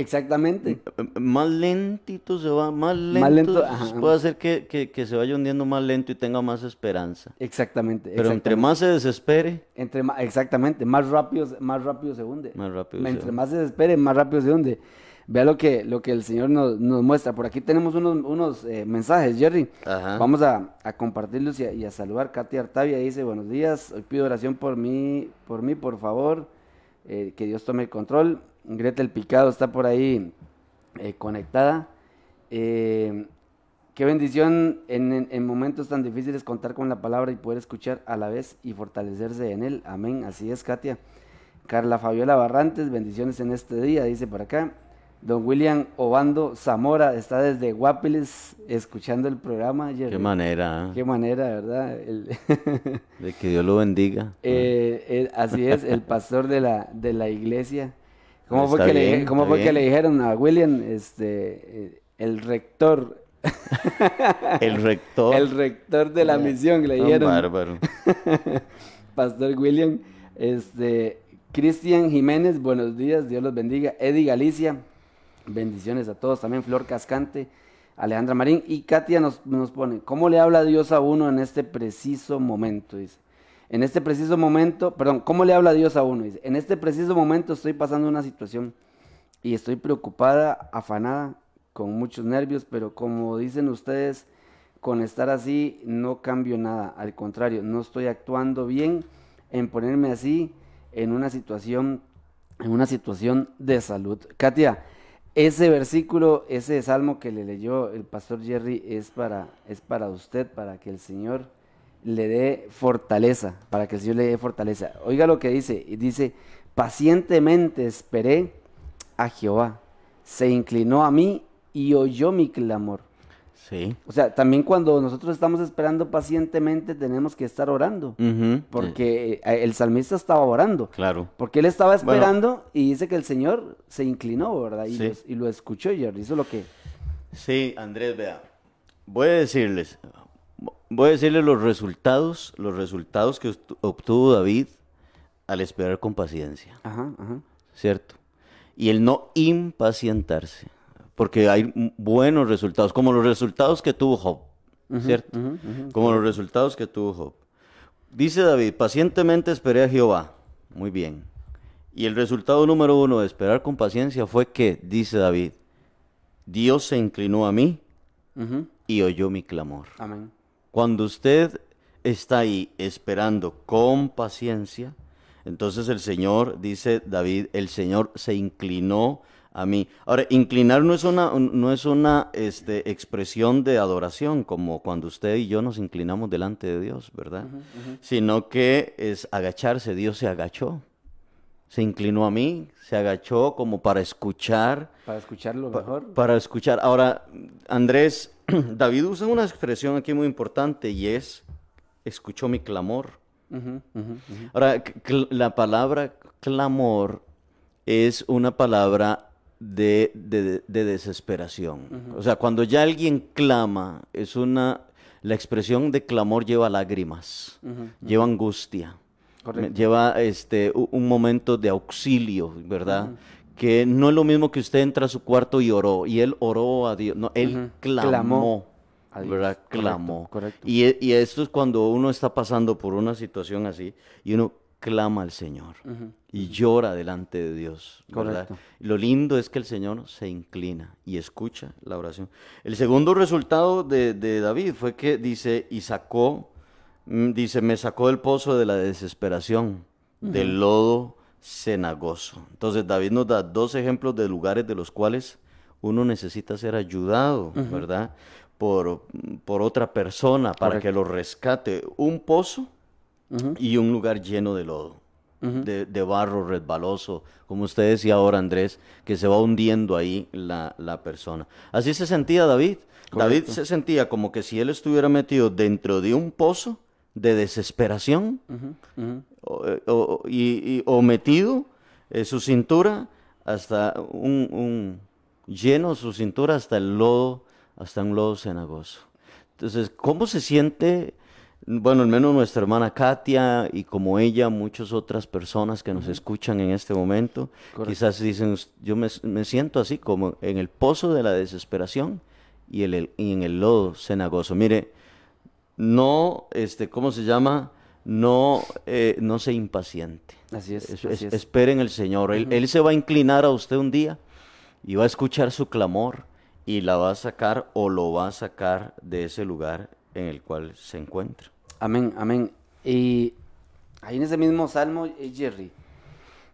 Exactamente. más lentito se va, más lento. Más lento, ajá. puede hacer que, que- que se vaya hundiendo más lento y tenga más esperanza. Exactamente. Pero entre más se desespere, Entre exactamente, más rápido, más rápido se hunde. Más rápido se Entre hunde. más se desespere, más rápido se hunde. Vea lo que, lo que el Señor nos, nos muestra. Por aquí tenemos unos, unos eh, mensajes, Jerry. Ajá. Vamos a, a compartirlos y a, y a saludar. Katy Artavia dice, buenos días, hoy pido oración por mí, por mí, por favor. Eh, que Dios tome el control. Gretel Picado está por ahí eh, conectada. Eh, qué bendición en, en- en momentos tan difíciles contar con la palabra y poder escuchar a la vez y fortalecerse en él. Amén. Así es, Katia. Carla Fabiola Barrantes, bendiciones en este día, dice por acá. Don William Obando Zamora está desde Guapiles escuchando el programa. Qué manera ¿eh? Qué manera, ¿verdad? El- de que Dios lo bendiga. eh, eh, así es, el pastor de la, de la iglesia. ¿Cómo, fue que, le, cómo fue que le dijeron a William, este, eh, el rector, El rector. el rector de la misión, le dijeron, bárbaro. Pastor William, este, Cristian Jiménez, buenos días, Dios los bendiga. Eddie Galicia, bendiciones a todos, también Flor Cascante, Alejandra Marín y Katia nos, nos pone, ¿cómo le habla Dios a uno en este preciso momento? Dice, en este preciso momento, perdón, ¿cómo le habla Dios a uno? Dice, en este preciso momento estoy pasando una situación y estoy preocupada, afanada, con muchos nervios, pero como dicen ustedes, con estar así no cambio nada, al contrario, no estoy actuando bien en ponerme así en una situación, en una situación de salud. Katia, ese versículo, ese salmo que le leyó el pastor Jerry es para, es para usted, para que el Señor le dé fortaleza, para que el Señor le dé fortaleza. Oiga lo que dice, y dice, pacientemente esperé a Jehová, se inclinó a mí y oyó mi clamor. Sí. O sea, también cuando nosotros estamos esperando pacientemente tenemos que estar orando, porque eh, el salmista estaba orando, Claro. porque él estaba Bueno. esperando y dice que el Señor se inclinó, ¿verdad? Y, Sí. y lo escuchó y hizo lo que... Sí, Andrés, vea. Voy a decirles, voy a decirles los resultados, los resultados que obtu- obtuvo David al esperar con paciencia, Ajá, ajá. ¿cierto? Y el no impacientarse, porque hay buenos resultados, como los resultados que tuvo Job, ¿cierto? Como los resultados que tuvo Job. Dice David, pacientemente esperé a Jehová. Muy bien. Y el resultado número uno de esperar con paciencia fue que, dice David, Dios se inclinó a mí y oyó mi clamor. Amén. Cuando usted está ahí esperando con paciencia, entonces el Señor, dice David, el Señor se inclinó a mí. Ahora, inclinar no es una, no es una este, expresión de adoración, como cuando usted y yo nos inclinamos delante de Dios, ¿verdad? Sino que es agacharse, Dios se agachó, se inclinó a mí, se agachó como para escuchar Para escucharlo Pa- mejor. Para escuchar. Ahora, Andrés, David usa una expresión aquí muy importante y es, escuchó mi clamor. Ahora, la palabra clamor es una palabra de, de- de desesperación. O sea, cuando ya alguien clama, es una, la expresión de clamor lleva lágrimas, lleva angustia, Correcto. lleva este, un momento de auxilio, ¿verdad? Que no es lo mismo que usted entra a su cuarto y oró, y él oró a Dios, no, él clamó. Clamó. ¿verdad? Clamó. correcto. Y, y esto es cuando uno está pasando por una situación así y uno clama al Señor. y llora delante de Dios. ¿verdad? Correcto. Lo lindo es que el Señor se inclina y escucha la oración. El segundo resultado de, de David fue que dice, y sacó, mm, dice, me sacó del pozo de la desesperación, del lodo cenagoso. Entonces David nos da dos ejemplos de lugares de los cuales uno necesita ser ayudado, ¿verdad? Por, por otra persona para Correcto. que lo rescate. Un pozo y un lugar lleno de lodo, de, de barro resbaloso, como usted decía ahora, Andrés, que se va hundiendo ahí la, la persona. Así se sentía David. David se sentía como que si él estuviera metido dentro de un pozo de desesperación o- y- y- o metido eh, su cintura hasta un, un- lleno su cintura hasta el lodo, hasta un lodo cenagoso. Entonces, ¿cómo se siente? Bueno, al menos nuestra hermana Katia y como ella, muchas otras personas que nos escuchan en este momento, Correcto. quizás dicen, yo me, me siento así como en el pozo de la desesperación y, el- el- y en el lodo cenagoso. Mire, no, este, ¿cómo se llama? No, eh, no se impaciente. Así es, Es- así es- es. Esperen el Señor. él, él se va a inclinar a usted un día y va a escuchar su clamor y la va a sacar o lo va a sacar de ese lugar en el cual se encuentra. Amén, amén. Y ahí en ese mismo salmo, eh, Jerry,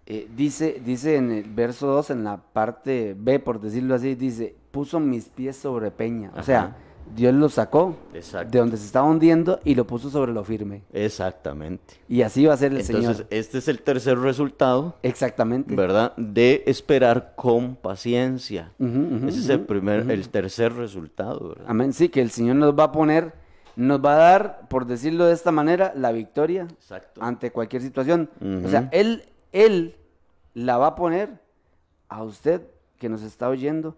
eh, dice, dice en el verso 2, en la parte B, por decirlo así, dice, puso mis pies sobre peña. O sea. Dios lo sacó Exacto. de donde se estaba hundiendo y lo puso sobre lo firme. Exactamente. Y así va a ser el Entonces, Señor. este es el tercer resultado, Exactamente. ¿verdad? De esperar con paciencia. Ese es el primer, el tercer resultado, ¿verdad? Amén. Sí, que el Señor nos va a poner, nos va a dar, por decirlo de esta manera, la victoria Exacto. ante cualquier situación. O sea, él, él la va a poner a usted que nos está oyendo,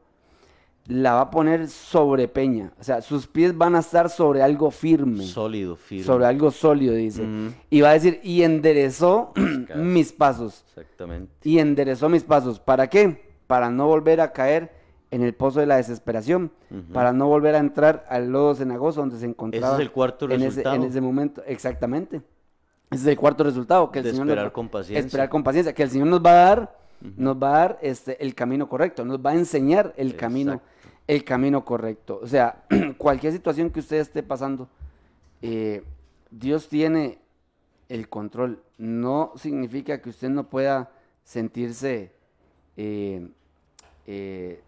la va a poner sobre peña. O sea, sus pies van a estar sobre algo firme, Sólido, firme. sobre algo sólido, dice. Y va a decir, y enderezó mis pasos. Exactamente. Y enderezó mis pasos. ¿Para qué? Para no volver a caer en el pozo de la desesperación, para no volver a entrar al lodo cenagoso donde se encontraba. el cuarto en ese- resultado. En ese, momento, exactamente. Ese es el cuarto resultado. Que el De Señor nos esperar va- con paciencia. Esperar con paciencia. Que el Señor nos va a dar, nos va a dar este, el camino correcto, nos va a enseñar el camino. El camino correcto. O sea, cualquier situación que usted esté pasando, eh, Dios tiene el control. No significa que usted no pueda sentirse eh, eh,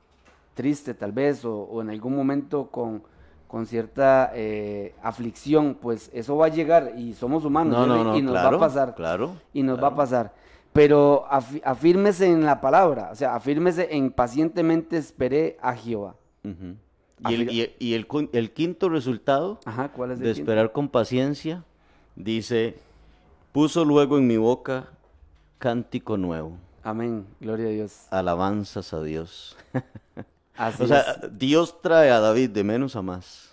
triste tal vez o, o en algún momento con, con cierta eh, aflicción, pues eso va a llegar y somos humanos No, no, Jerry, no, y nos claro, va a pasar. claro, Y nos va a pasar. Pero afírmese en la palabra, o sea, afírmese en pacientemente esperé a Jehová. Y, el, y el- y el cu- el quinto resultado Ajá, ¿cuál es el de quinto? esperar con paciencia dice, puso luego en mi boca cántico nuevo, Amén, gloria a Dios. alabanzas a Dios. Así o sea, es. Dios trae a David de menos a más.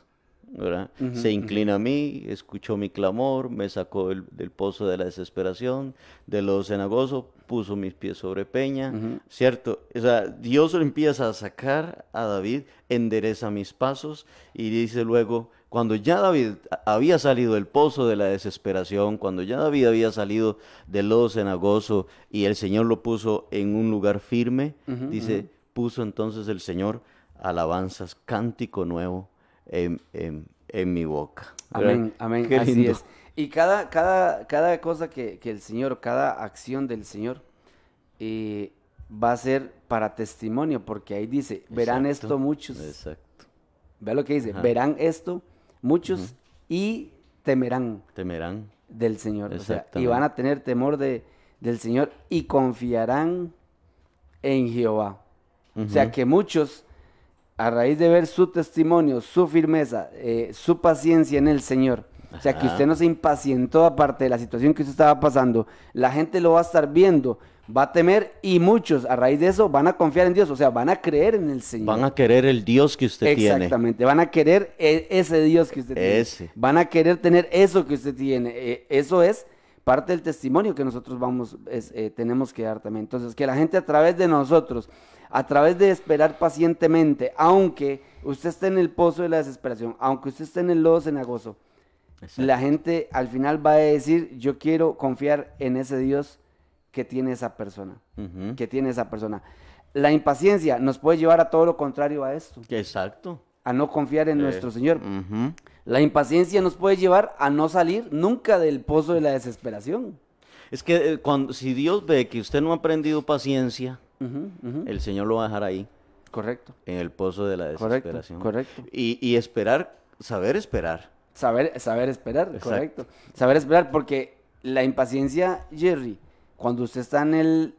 ¿Verdad? Se inclina a mí, escuchó mi clamor, me sacó del, del pozo de la desesperación, de lo cenagoso, puso mis pies sobre peña, ¿cierto? O sea, Dios lo empieza a sacar a David, endereza mis pasos y dice luego, cuando ya David había salido del pozo de la desesperación, cuando ya David había salido del lodo cenagoso y el Señor lo puso en un lugar firme, dice, puso entonces el Señor alabanzas, cántico nuevo en, en- en mi boca. ¿verdad? Amén, amén, Qué así lindo. es. Y cada, cada, cada cosa que, que el Señor, cada acción del Señor eh, va a ser para testimonio, porque ahí dice, verán Exacto, esto muchos. Exacto. Vea lo que dice, Ajá. verán esto muchos y temerán Temerán. del Señor. O sea, y van a tener temor de, del Señor y confiarán en Jehová. O sea, que muchos, a raíz de ver su testimonio, su firmeza, eh, su paciencia en el Señor, o sea, que usted no se impacientó aparte de la situación que usted estaba pasando, la gente lo va a estar viendo, va a temer y muchos a raíz de eso van a confiar en Dios, o sea, van a creer en el Señor. Van a querer el Dios que usted tiene. Exactamente, van a querer e- ese Dios que usted tiene. Ese. Van a querer tener eso que usted tiene. Eh, eso es parte del testimonio que nosotros vamos, es, eh, tenemos que dar también. Entonces, que la gente a través de nosotros, a través de esperar pacientemente, aunque usted esté en el pozo de la desesperación, aunque usted esté en el lodo cenagoso, Exacto. la gente al final va a decir, yo quiero confiar en ese Dios que tiene esa persona, que tiene esa persona. La impaciencia nos puede llevar a todo lo contrario a esto, Exacto. a no confiar en Eh, nuestro Señor. La impaciencia nos puede llevar a no salir nunca del pozo de la desesperación. Es que eh, cuando, si Dios ve que usted no ha aprendido paciencia, el Señor lo va a dejar ahí, Correcto, en el pozo de la correcto, desesperación. correcto. Y, y esperar, saber esperar. Saber, saber esperar, Exacto. correcto. Saber esperar, porque la impaciencia, Jerry, cuando usted está en el,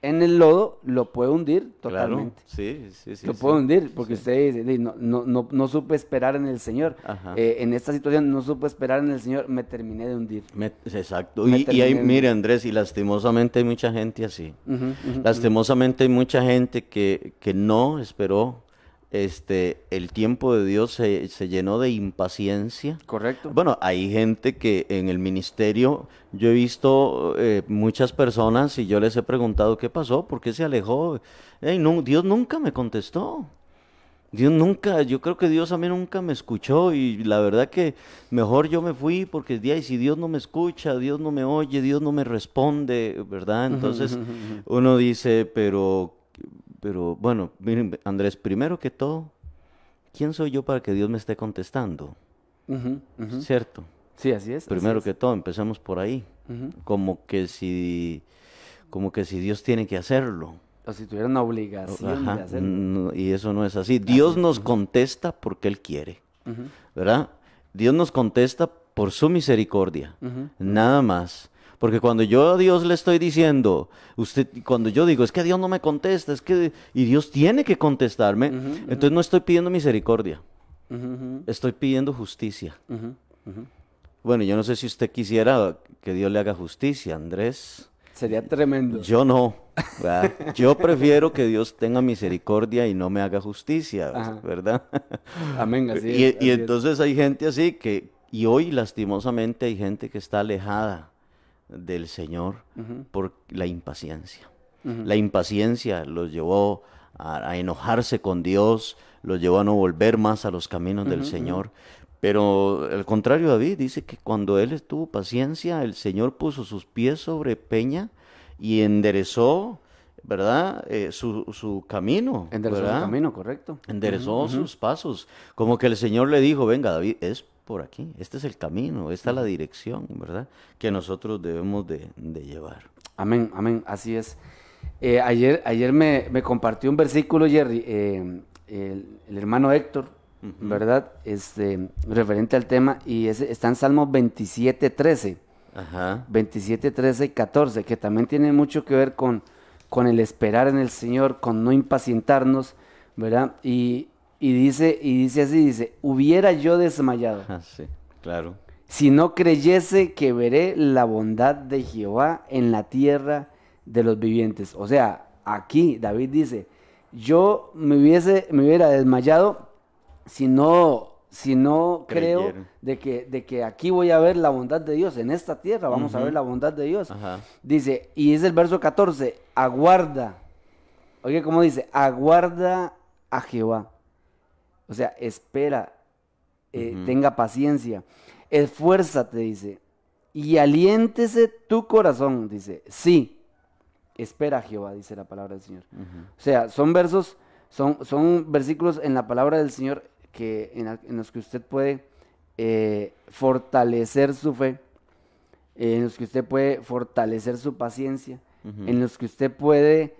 en el lodo, lo puede hundir totalmente. Claro. Sí, sí, sí. lo sí. puede hundir, porque Sí. usted dice, "Di, no, no, no, no supe esperar en el Señor. Eh, en esta situación no supe esperar en el Señor, me terminé de hundir. Me- exacto. Me Y, y hay, mire Andrés, y lastimosamente hay mucha gente así. Lastimosamente hay mucha gente que, que no esperó. Este, el tiempo de Dios se, se llenó de impaciencia. Correcto. Bueno, hay gente que en el ministerio, yo he visto eh, muchas personas y yo les he preguntado qué pasó, por qué se alejó. Ey, no, Dios nunca me contestó. Dios nunca, yo creo que Dios a mí nunca me escuchó y la verdad que mejor yo me fui porque y si Dios no me escucha, Dios no me oye, Dios no me responde, ¿verdad? Entonces uno dice, pero, pero bueno, miren, Andrés, primero que todo, ¿quién soy yo para que Dios me esté contestando? ¿Cierto? Sí, así es. así Primero es. que todo, empecemos por ahí. Como que si, como que si Dios tiene que hacerlo. O si tuviera una obligación Ajá, de hacerlo. no, y eso no es así. Dios nos contesta porque Él quiere, ¿verdad? Dios nos contesta por su misericordia, nada más. Porque cuando yo a Dios le estoy diciendo, usted, cuando yo digo, es que Dios no me contesta, es que, y Dios tiene que contestarme, entonces no estoy pidiendo misericordia, estoy pidiendo justicia. Bueno, yo no sé si usted quisiera que Dios le haga justicia, Andrés. Sería tremendo. Yo no. ¿verdad? Yo prefiero que Dios tenga misericordia y no me haga justicia, Ajá. ¿verdad? Amén, así y, es, y así entonces hay gente así que, y hoy lastimosamente hay gente que está alejada del Señor por la impaciencia. La impaciencia los llevó a, a enojarse con Dios, los llevó a no volver más a los caminos del Señor. Pero al contrario, David dice que cuando él tuvo paciencia, el Señor puso sus pies sobre peña y enderezó, ¿verdad? Eh, su, su camino. Enderezó su camino, correcto. Enderezó sus pasos. Como que el Señor le dijo, venga David, es por aquí, este es el camino, esta es la dirección, ¿verdad? Que nosotros debemos de, de llevar. Amén, amén, así es. Eh, ayer ayer me, me compartió un versículo, Jerry, eh, el, el hermano Héctor, ¿verdad? Este, referente al tema, y ese, está en Salmo 27, 13. Ajá. 27, 13 y 14, que también tiene mucho que ver con, con el esperar en el Señor, con no impacientarnos, ¿verdad? Y, y dice, y dice así, dice, hubiera yo desmayado, Ah, sí, claro. si no creyese que veré la bondad de Jehová en la tierra de los vivientes. O sea, aquí David dice, yo me hubiese, me hubiera desmayado si no, si no creo de que, de que aquí voy a ver la bondad de Dios, en esta tierra vamos a ver la bondad de Dios. Ajá. Dice, y es el verso 14, aguarda. Oye, ¿cómo dice? Aguarda a Jehová. O sea, espera, eh, tenga paciencia, esfuérzate, dice, y aliéntese tu corazón, dice, sí, espera Jehová, dice la palabra del Señor. O sea, son versos, son, son versículos en la palabra del Señor que, en, la- en los que usted puede eh, fortalecer su fe, eh, en los que usted puede fortalecer su paciencia, en los que usted puede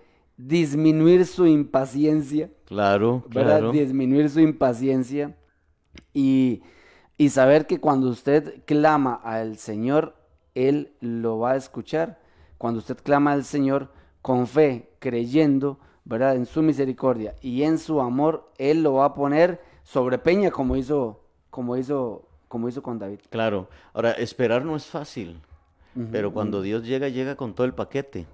disminuir su impaciencia, Claro, ¿verdad? claro. Disminuir su impaciencia y, y saber que cuando usted clama al Señor, Él lo va a escuchar. Cuando usted clama al Señor con fe, creyendo, ¿verdad? En su misericordia y en su amor, Él lo va a poner sobre peña como hizo, como hizo, como hizo con David. Claro. Ahora, esperar no es fácil, pero cuando Dios llega, llega con todo el paquete,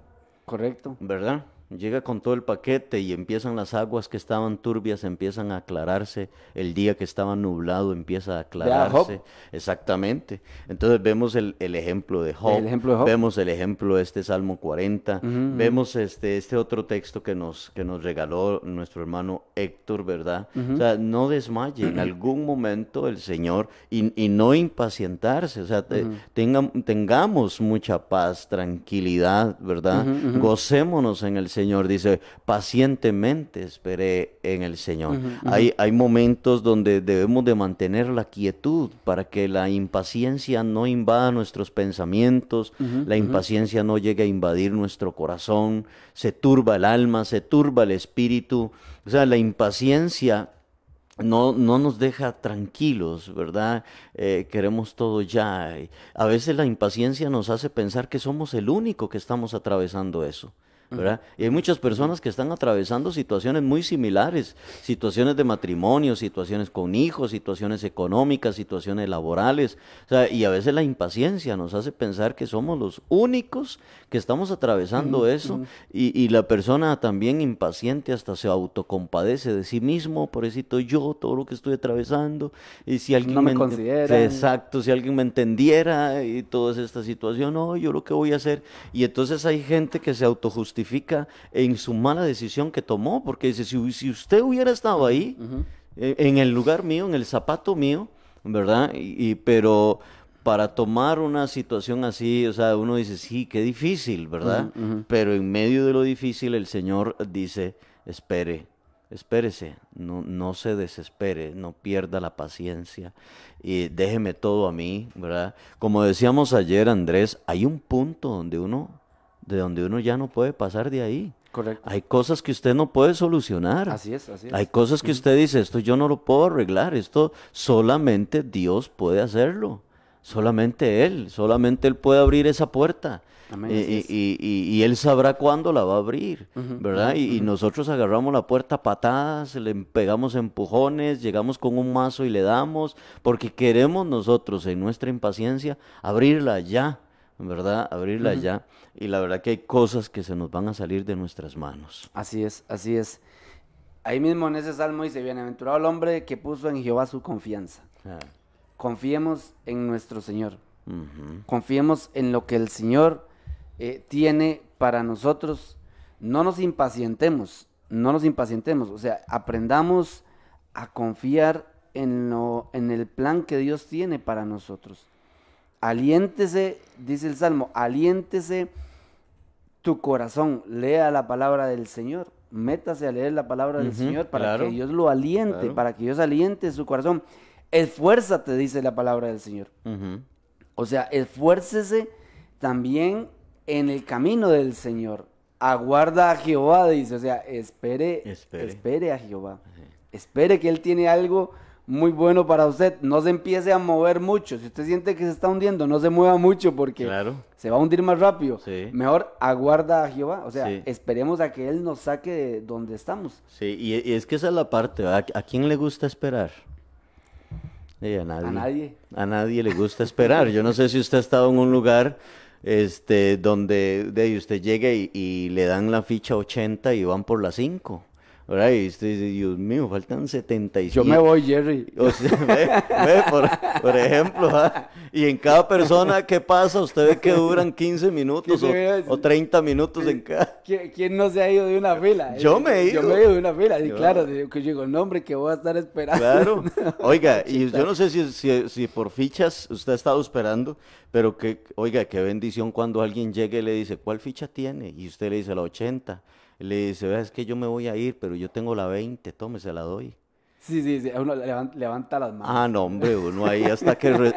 Correcto. ¿verdad? Llega con todo el paquete y empiezan las aguas que estaban turbias, empiezan a aclararse, el día que estaba nublado empieza a aclararse. Exactamente. Entonces vemos el, el ejemplo de Job, El ejemplo de Job. vemos el ejemplo de este Salmo 40, vemos este, este otro texto que nos, que nos regaló nuestro hermano Héctor, ¿verdad? O sea, no desmaye, en algún momento el Señor, y, y no impacientarse, o sea, te- tengan- tengamos mucha paz, tranquilidad, ¿verdad? Gocémonos en el Señor, dice, pacientemente esperé en el Señor. Hay, hay momentos donde debemos de mantener la quietud para que la impaciencia no invada nuestros pensamientos, la impaciencia no llegue a invadir nuestro corazón, se turba el alma, se turba el espíritu. O sea, la impaciencia no, no nos deja tranquilos, ¿verdad? Eh, queremos todo ya. A veces la impaciencia nos hace pensar que somos el único que estamos atravesando eso. ¿Verdad? Y hay muchas personas que están atravesando situaciones muy similares, situaciones de matrimonio, situaciones con hijos, situaciones económicas, situaciones laborales, o sea, y a veces la impaciencia nos hace pensar que somos los únicos que estamos atravesando eso y, y la persona también impaciente hasta se autocompadece de sí mismo, pobrecito yo, todo lo que estoy atravesando, y si alguien No me ent- consideran. Exacto, si alguien me entendiera y toda esta situación, no, yo lo que voy a hacer. Y entonces hay gente que se autojustifica en su mala decisión que tomó, porque dice, si, si usted hubiera estado ahí, eh, en el lugar mío, en el zapato mío, ¿verdad? Y, y- pero para tomar una situación así, o sea, uno dice, sí, qué difícil, ¿verdad? Pero en medio de lo difícil el Señor dice, espere, espérese, no, no se desespere, no pierda la paciencia y déjeme todo a mí, ¿verdad? Como decíamos ayer, Andrés, hay un punto donde uno, de donde uno ya no puede pasar de ahí. Correcto. Hay cosas que usted no puede solucionar. Así es, así es. Hay cosas que usted dice, esto yo no lo puedo arreglar, esto solamente Dios puede hacerlo, solamente Él, solamente Él puede abrir esa puerta. Amén, Y, así y- es. y- y- y Él sabrá cuándo la va a abrir, ¿verdad? Y, y nosotros agarramos la puerta a patadas, le pegamos empujones, llegamos con un mazo y le damos, porque queremos nosotros en nuestra impaciencia abrirla ya, ¿verdad? Abrirla ya. Y la verdad que hay cosas que se nos van a salir de nuestras manos. Así es, así es. Ahí mismo en ese salmo dice, bienaventurado el hombre que puso en Jehová su confianza. Ah, Confiemos en nuestro Señor. Confiemos en lo que el Señor eh, tiene para nosotros. No nos impacientemos, no nos impacientemos. O sea, aprendamos a confiar en, lo, en el plan que Dios tiene para nosotros. Aliéntese, dice el Salmo, aliéntese tu corazón, lea la palabra del Señor, métase a leer la palabra del Señor para claro, que Dios lo aliente, claro. para que Dios aliente su corazón. Esfuérzate, dice la palabra del Señor. O sea, esfuércese también en el camino del Señor. Aguarda a Jehová, dice. O sea, espere, Espere. espere, a Jehová. Espere que Él tiene algo muy bueno para usted. No se empiece a mover mucho. Si usted siente que se está hundiendo, no se mueva mucho porque Claro. se va a hundir más rápido. Sí. Mejor aguarda a Jehová. O sea, Sí. esperemos a que Él nos saque de donde estamos. Sí, y, y es que esa es la parte, ¿verdad? ¿A quién le gusta esperar? Sí, a nadie. A nadie. A nadie le gusta esperar. Yo no sé si usted ha estado en un lugar este, donde de ahí usted llega y, y le dan la ficha 80 y van por las 5. ¿Verdad? Y usted dice, Dios mío, faltan 75. Yo me voy, Jerry. O sea, ve, ve, por, por ejemplo, ¿ah? y en cada persona, ¿qué pasa? Usted ve que duran 15 minutos o, o 30 minutos en cada. ¿Qui- ¿Quién no se ha ido de una fila? Yo me he Yo ido. me he ido de una fila, sí, Yo- claro. digo Que yo digo, no, hombre, que voy a estar esperando. Claro. Oiga, y yo no sé si, si, si por fichas usted ha estado esperando, pero que, oiga, qué bendición cuando alguien llegue y le dice, ¿cuál ficha tiene? Y usted le dice la 80. Le dice, "Vea, es que yo me voy a ir, pero yo tengo la 20, tome, se la doy. Sí, sí, sí. Uno levanta, levanta las manos. Ah, no, hombre, uno ahí hasta que re-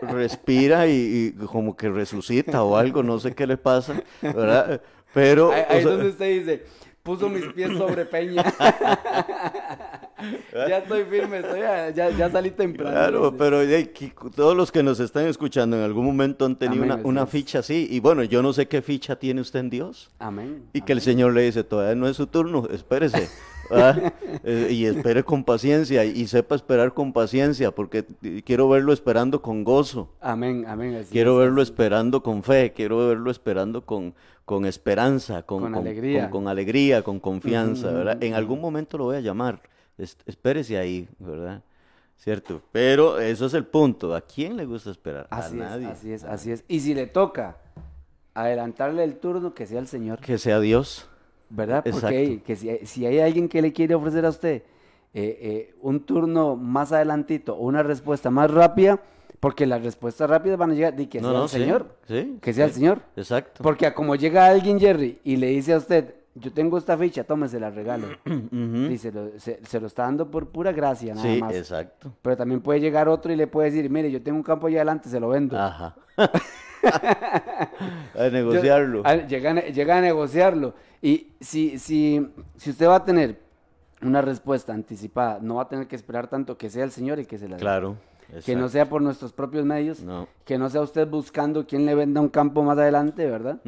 respira y, y como que resucita o algo, no sé qué le pasa, ¿verdad? Pero, ahí o ahí es sea, donde usted dice, puso mis pies sobre peña. ya estoy firme, estoy, ya, ya salí temprano. Claro, pero eh, todos los que nos están escuchando en algún momento han tenido Amén, una, ficha así. Y bueno, yo no sé qué ficha tiene usted en Dios. Amén. Y que el. Señor le dice, todavía no es su turno, espérese. Eh, y espere con paciencia y sepa esperar con paciencia, porque quiero verlo esperando con gozo. Amén, amén. quiero verlo esperando con fe, quiero verlo esperando con, con esperanza, con, con, alegría. Con, alegría, con confianza, ¿verdad? En algún momento lo voy a llamar. Espérese ahí, ¿verdad? ¿Cierto? Pero eso es el punto. ¿A quién le gusta esperar? Así a nadie. Así es, así es. Y si le toca adelantarle el turno, que sea el Señor. Que sea Dios. ¿Verdad? Porque que si, hay alguien que le quiere ofrecer a usted eh, eh, un turno más adelantito o una respuesta más rápida, porque las respuestas rápidas van a llegar, de que sea el Señor. Sí, que sea el Señor. Exacto. Porque como llega alguien, Jerry, y le dice a usted, yo tengo esta ficha, tómese la regalo. Dice, se, lo está dando por pura gracia, nada sí, más. exacto. Pero también puede llegar otro y le puede decir, mire, yo tengo un campo allá adelante, se lo vendo. Ajá. a negociarlo. llega, a negociarlo. Y si, si, si usted va a tener una respuesta anticipada, no va a tener que esperar tanto que sea el Señor el que se la dé. Claro. Que no sea por nuestros propios medios, que no sea usted buscando quién le venda un campo más adelante, ¿verdad?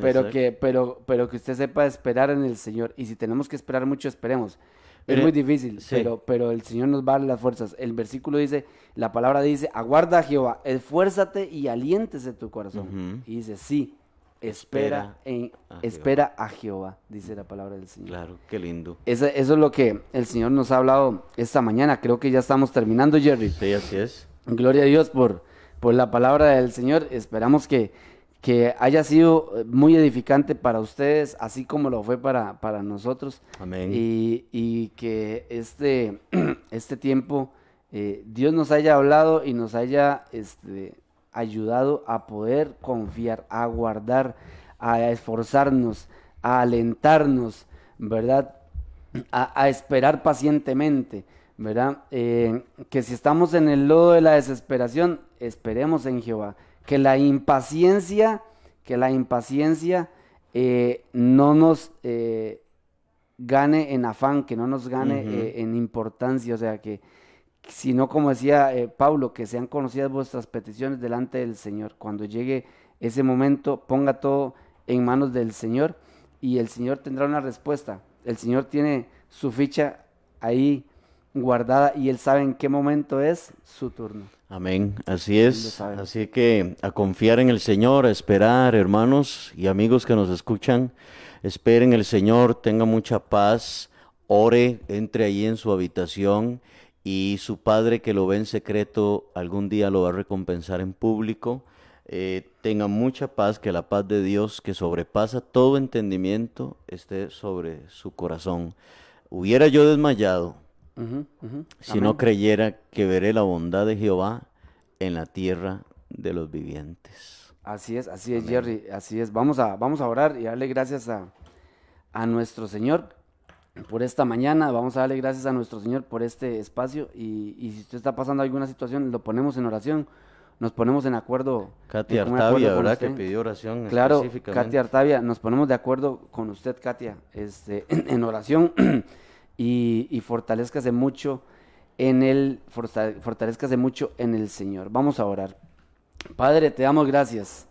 pero, que, pero, pero que usted sepa esperar en el Señor. Y si tenemos que esperar mucho, esperemos. Es muy difícil, pero, pero el Señor nos va a dar las fuerzas. El versículo dice, la palabra dice, aguarda a Jehová, esfuérzate y aliéntese tu corazón. Y dice, sí, espera, en, a espera a Jehová, dice la palabra del Señor. Claro, qué lindo. Eso, eso, es lo que el Señor nos ha hablado esta mañana. Creo que ya estamos terminando, Jerry. Sí, así es. Gloria a Dios por, por la palabra del Señor. Esperamos que, que haya sido muy edificante para ustedes, así como lo fue para, para nosotros. Amén. Y, y que este, este tiempo eh, Dios nos haya hablado y nos haya este, ayudado a poder confiar, a guardar, a esforzarnos, a alentarnos, ¿verdad? A, esperar pacientemente, ¿verdad? Eh, que si estamos en el lodo de la desesperación, esperemos en Jehová. Que la impaciencia, que la impaciencia eh, no nos eh, gane en afán, que no nos gane en importancia, o sea, que, sino como decía eh, Pablo, que sean conocidas vuestras peticiones delante del Señor. Cuando llegue ese momento, ponga todo en manos del Señor y el Señor tendrá una respuesta. El Señor tiene su ficha ahí guardada y Él sabe en qué momento es su turno. Amén, así es. Así que a confiar en el Señor, a esperar, hermanos y amigos que nos escuchan, esperen el Señor, tenga mucha paz, ore, entre ahí en su habitación y su padre que lo ve en secreto algún día lo va a recompensar en público. Eh, tenga mucha paz, que la paz de Dios que sobrepasa todo entendimiento esté sobre su corazón. Hubiera yo desmayado si no creyera que veré la bondad de Jehová en la tierra de los vivientes. Así es, así es, Jerry, así es. Vamos a, vamos a orar y darle gracias a, a nuestro Señor por esta mañana. Vamos a darle gracias a nuestro Señor por este espacio y, si usted está pasando alguna situación, lo ponemos en oración. Nos ponemos en acuerdo. Katia Artavia, ¿verdad? Que pidió oración. Claro, Katia Artavia, nos ponemos de acuerdo con usted, Katia, este, en, oración y, y fortalezcase mucho en el, fortalezcase mucho en el Señor. Vamos a orar. Padre, te damos gracias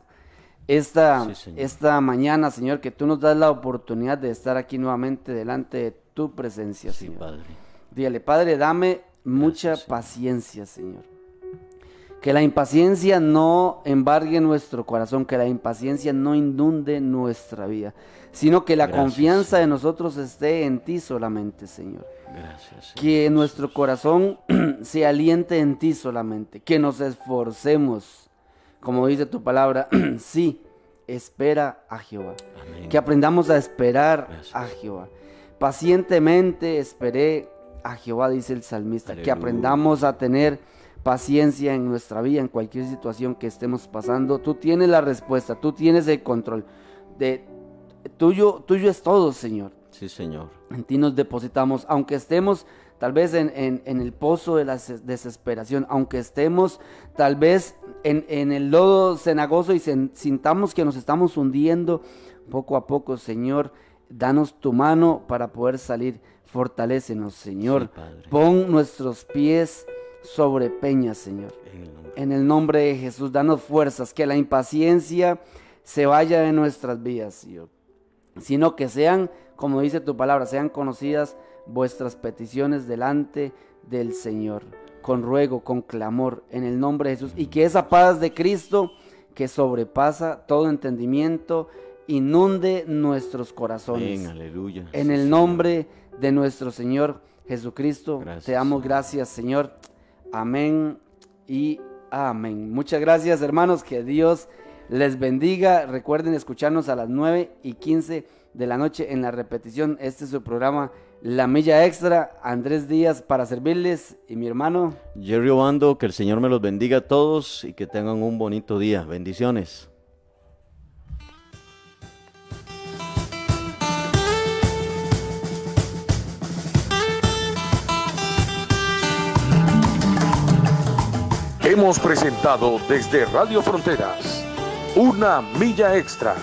esta, esta mañana, Señor, que tú nos das la oportunidad de estar aquí nuevamente delante de tu presencia, Señor. Padre. Dígale, Padre, dame mucha paciencia, Señor. Que la impaciencia no embargue nuestro corazón, que la impaciencia no inunde nuestra vida, sino que la confianza de nosotros esté en ti solamente, Señor. Gracias. Que nuestro corazón se aliente en ti solamente, que nos esforcemos como dice tu palabra, sí, espera a Jehová. Que aprendamos a esperar a Jehová. Pacientemente esperé a Jehová, dice el salmista. Que aprendamos a tener paciencia en nuestra vida, en cualquier situación que estemos pasando. Tú tienes la respuesta, tú tienes el control. De, tuyo, tuyo es todo, Señor. Sí, Señor. En ti nos depositamos, aunque estemos tal vez en, el pozo de la desesperación, aunque estemos tal vez en, el lodo cenagoso y sintamos que nos estamos hundiendo poco a poco, Señor, danos tu mano para poder salir, fortalécenos, Señor. Pon nuestros pies sobre peñas, Señor. En el, nombre de Jesús, danos fuerzas, que la impaciencia se vaya de nuestras vidas, Señor, sino que sean, como dice tu palabra, sean conocidas vuestras peticiones delante del Señor, con ruego, con clamor, en el nombre de Jesús, y que esa paz de Cristo que sobrepasa todo entendimiento, inunde nuestros corazones. Aleluya. En el nombre de nuestro Señor Jesucristo, Gracias, te damos gracias, Señor. Amén y amén. Muchas gracias, hermanos. Que Dios les bendiga. Recuerden escucharnos a las 9 y 15 de la noche en la repetición. Este es su programa La Milla Extra. Andrés Díaz para servirles y mi hermano. Jerry Obando, que el Señor me los bendiga a todos y que tengan un bonito día. Bendiciones. Hemos presentado desde Radio Fronteras una milla extra.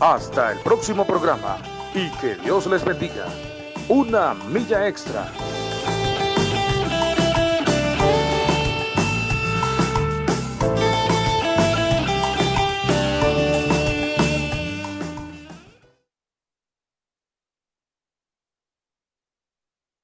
Hasta el próximo programa y que Dios les bendiga. Una milla extra.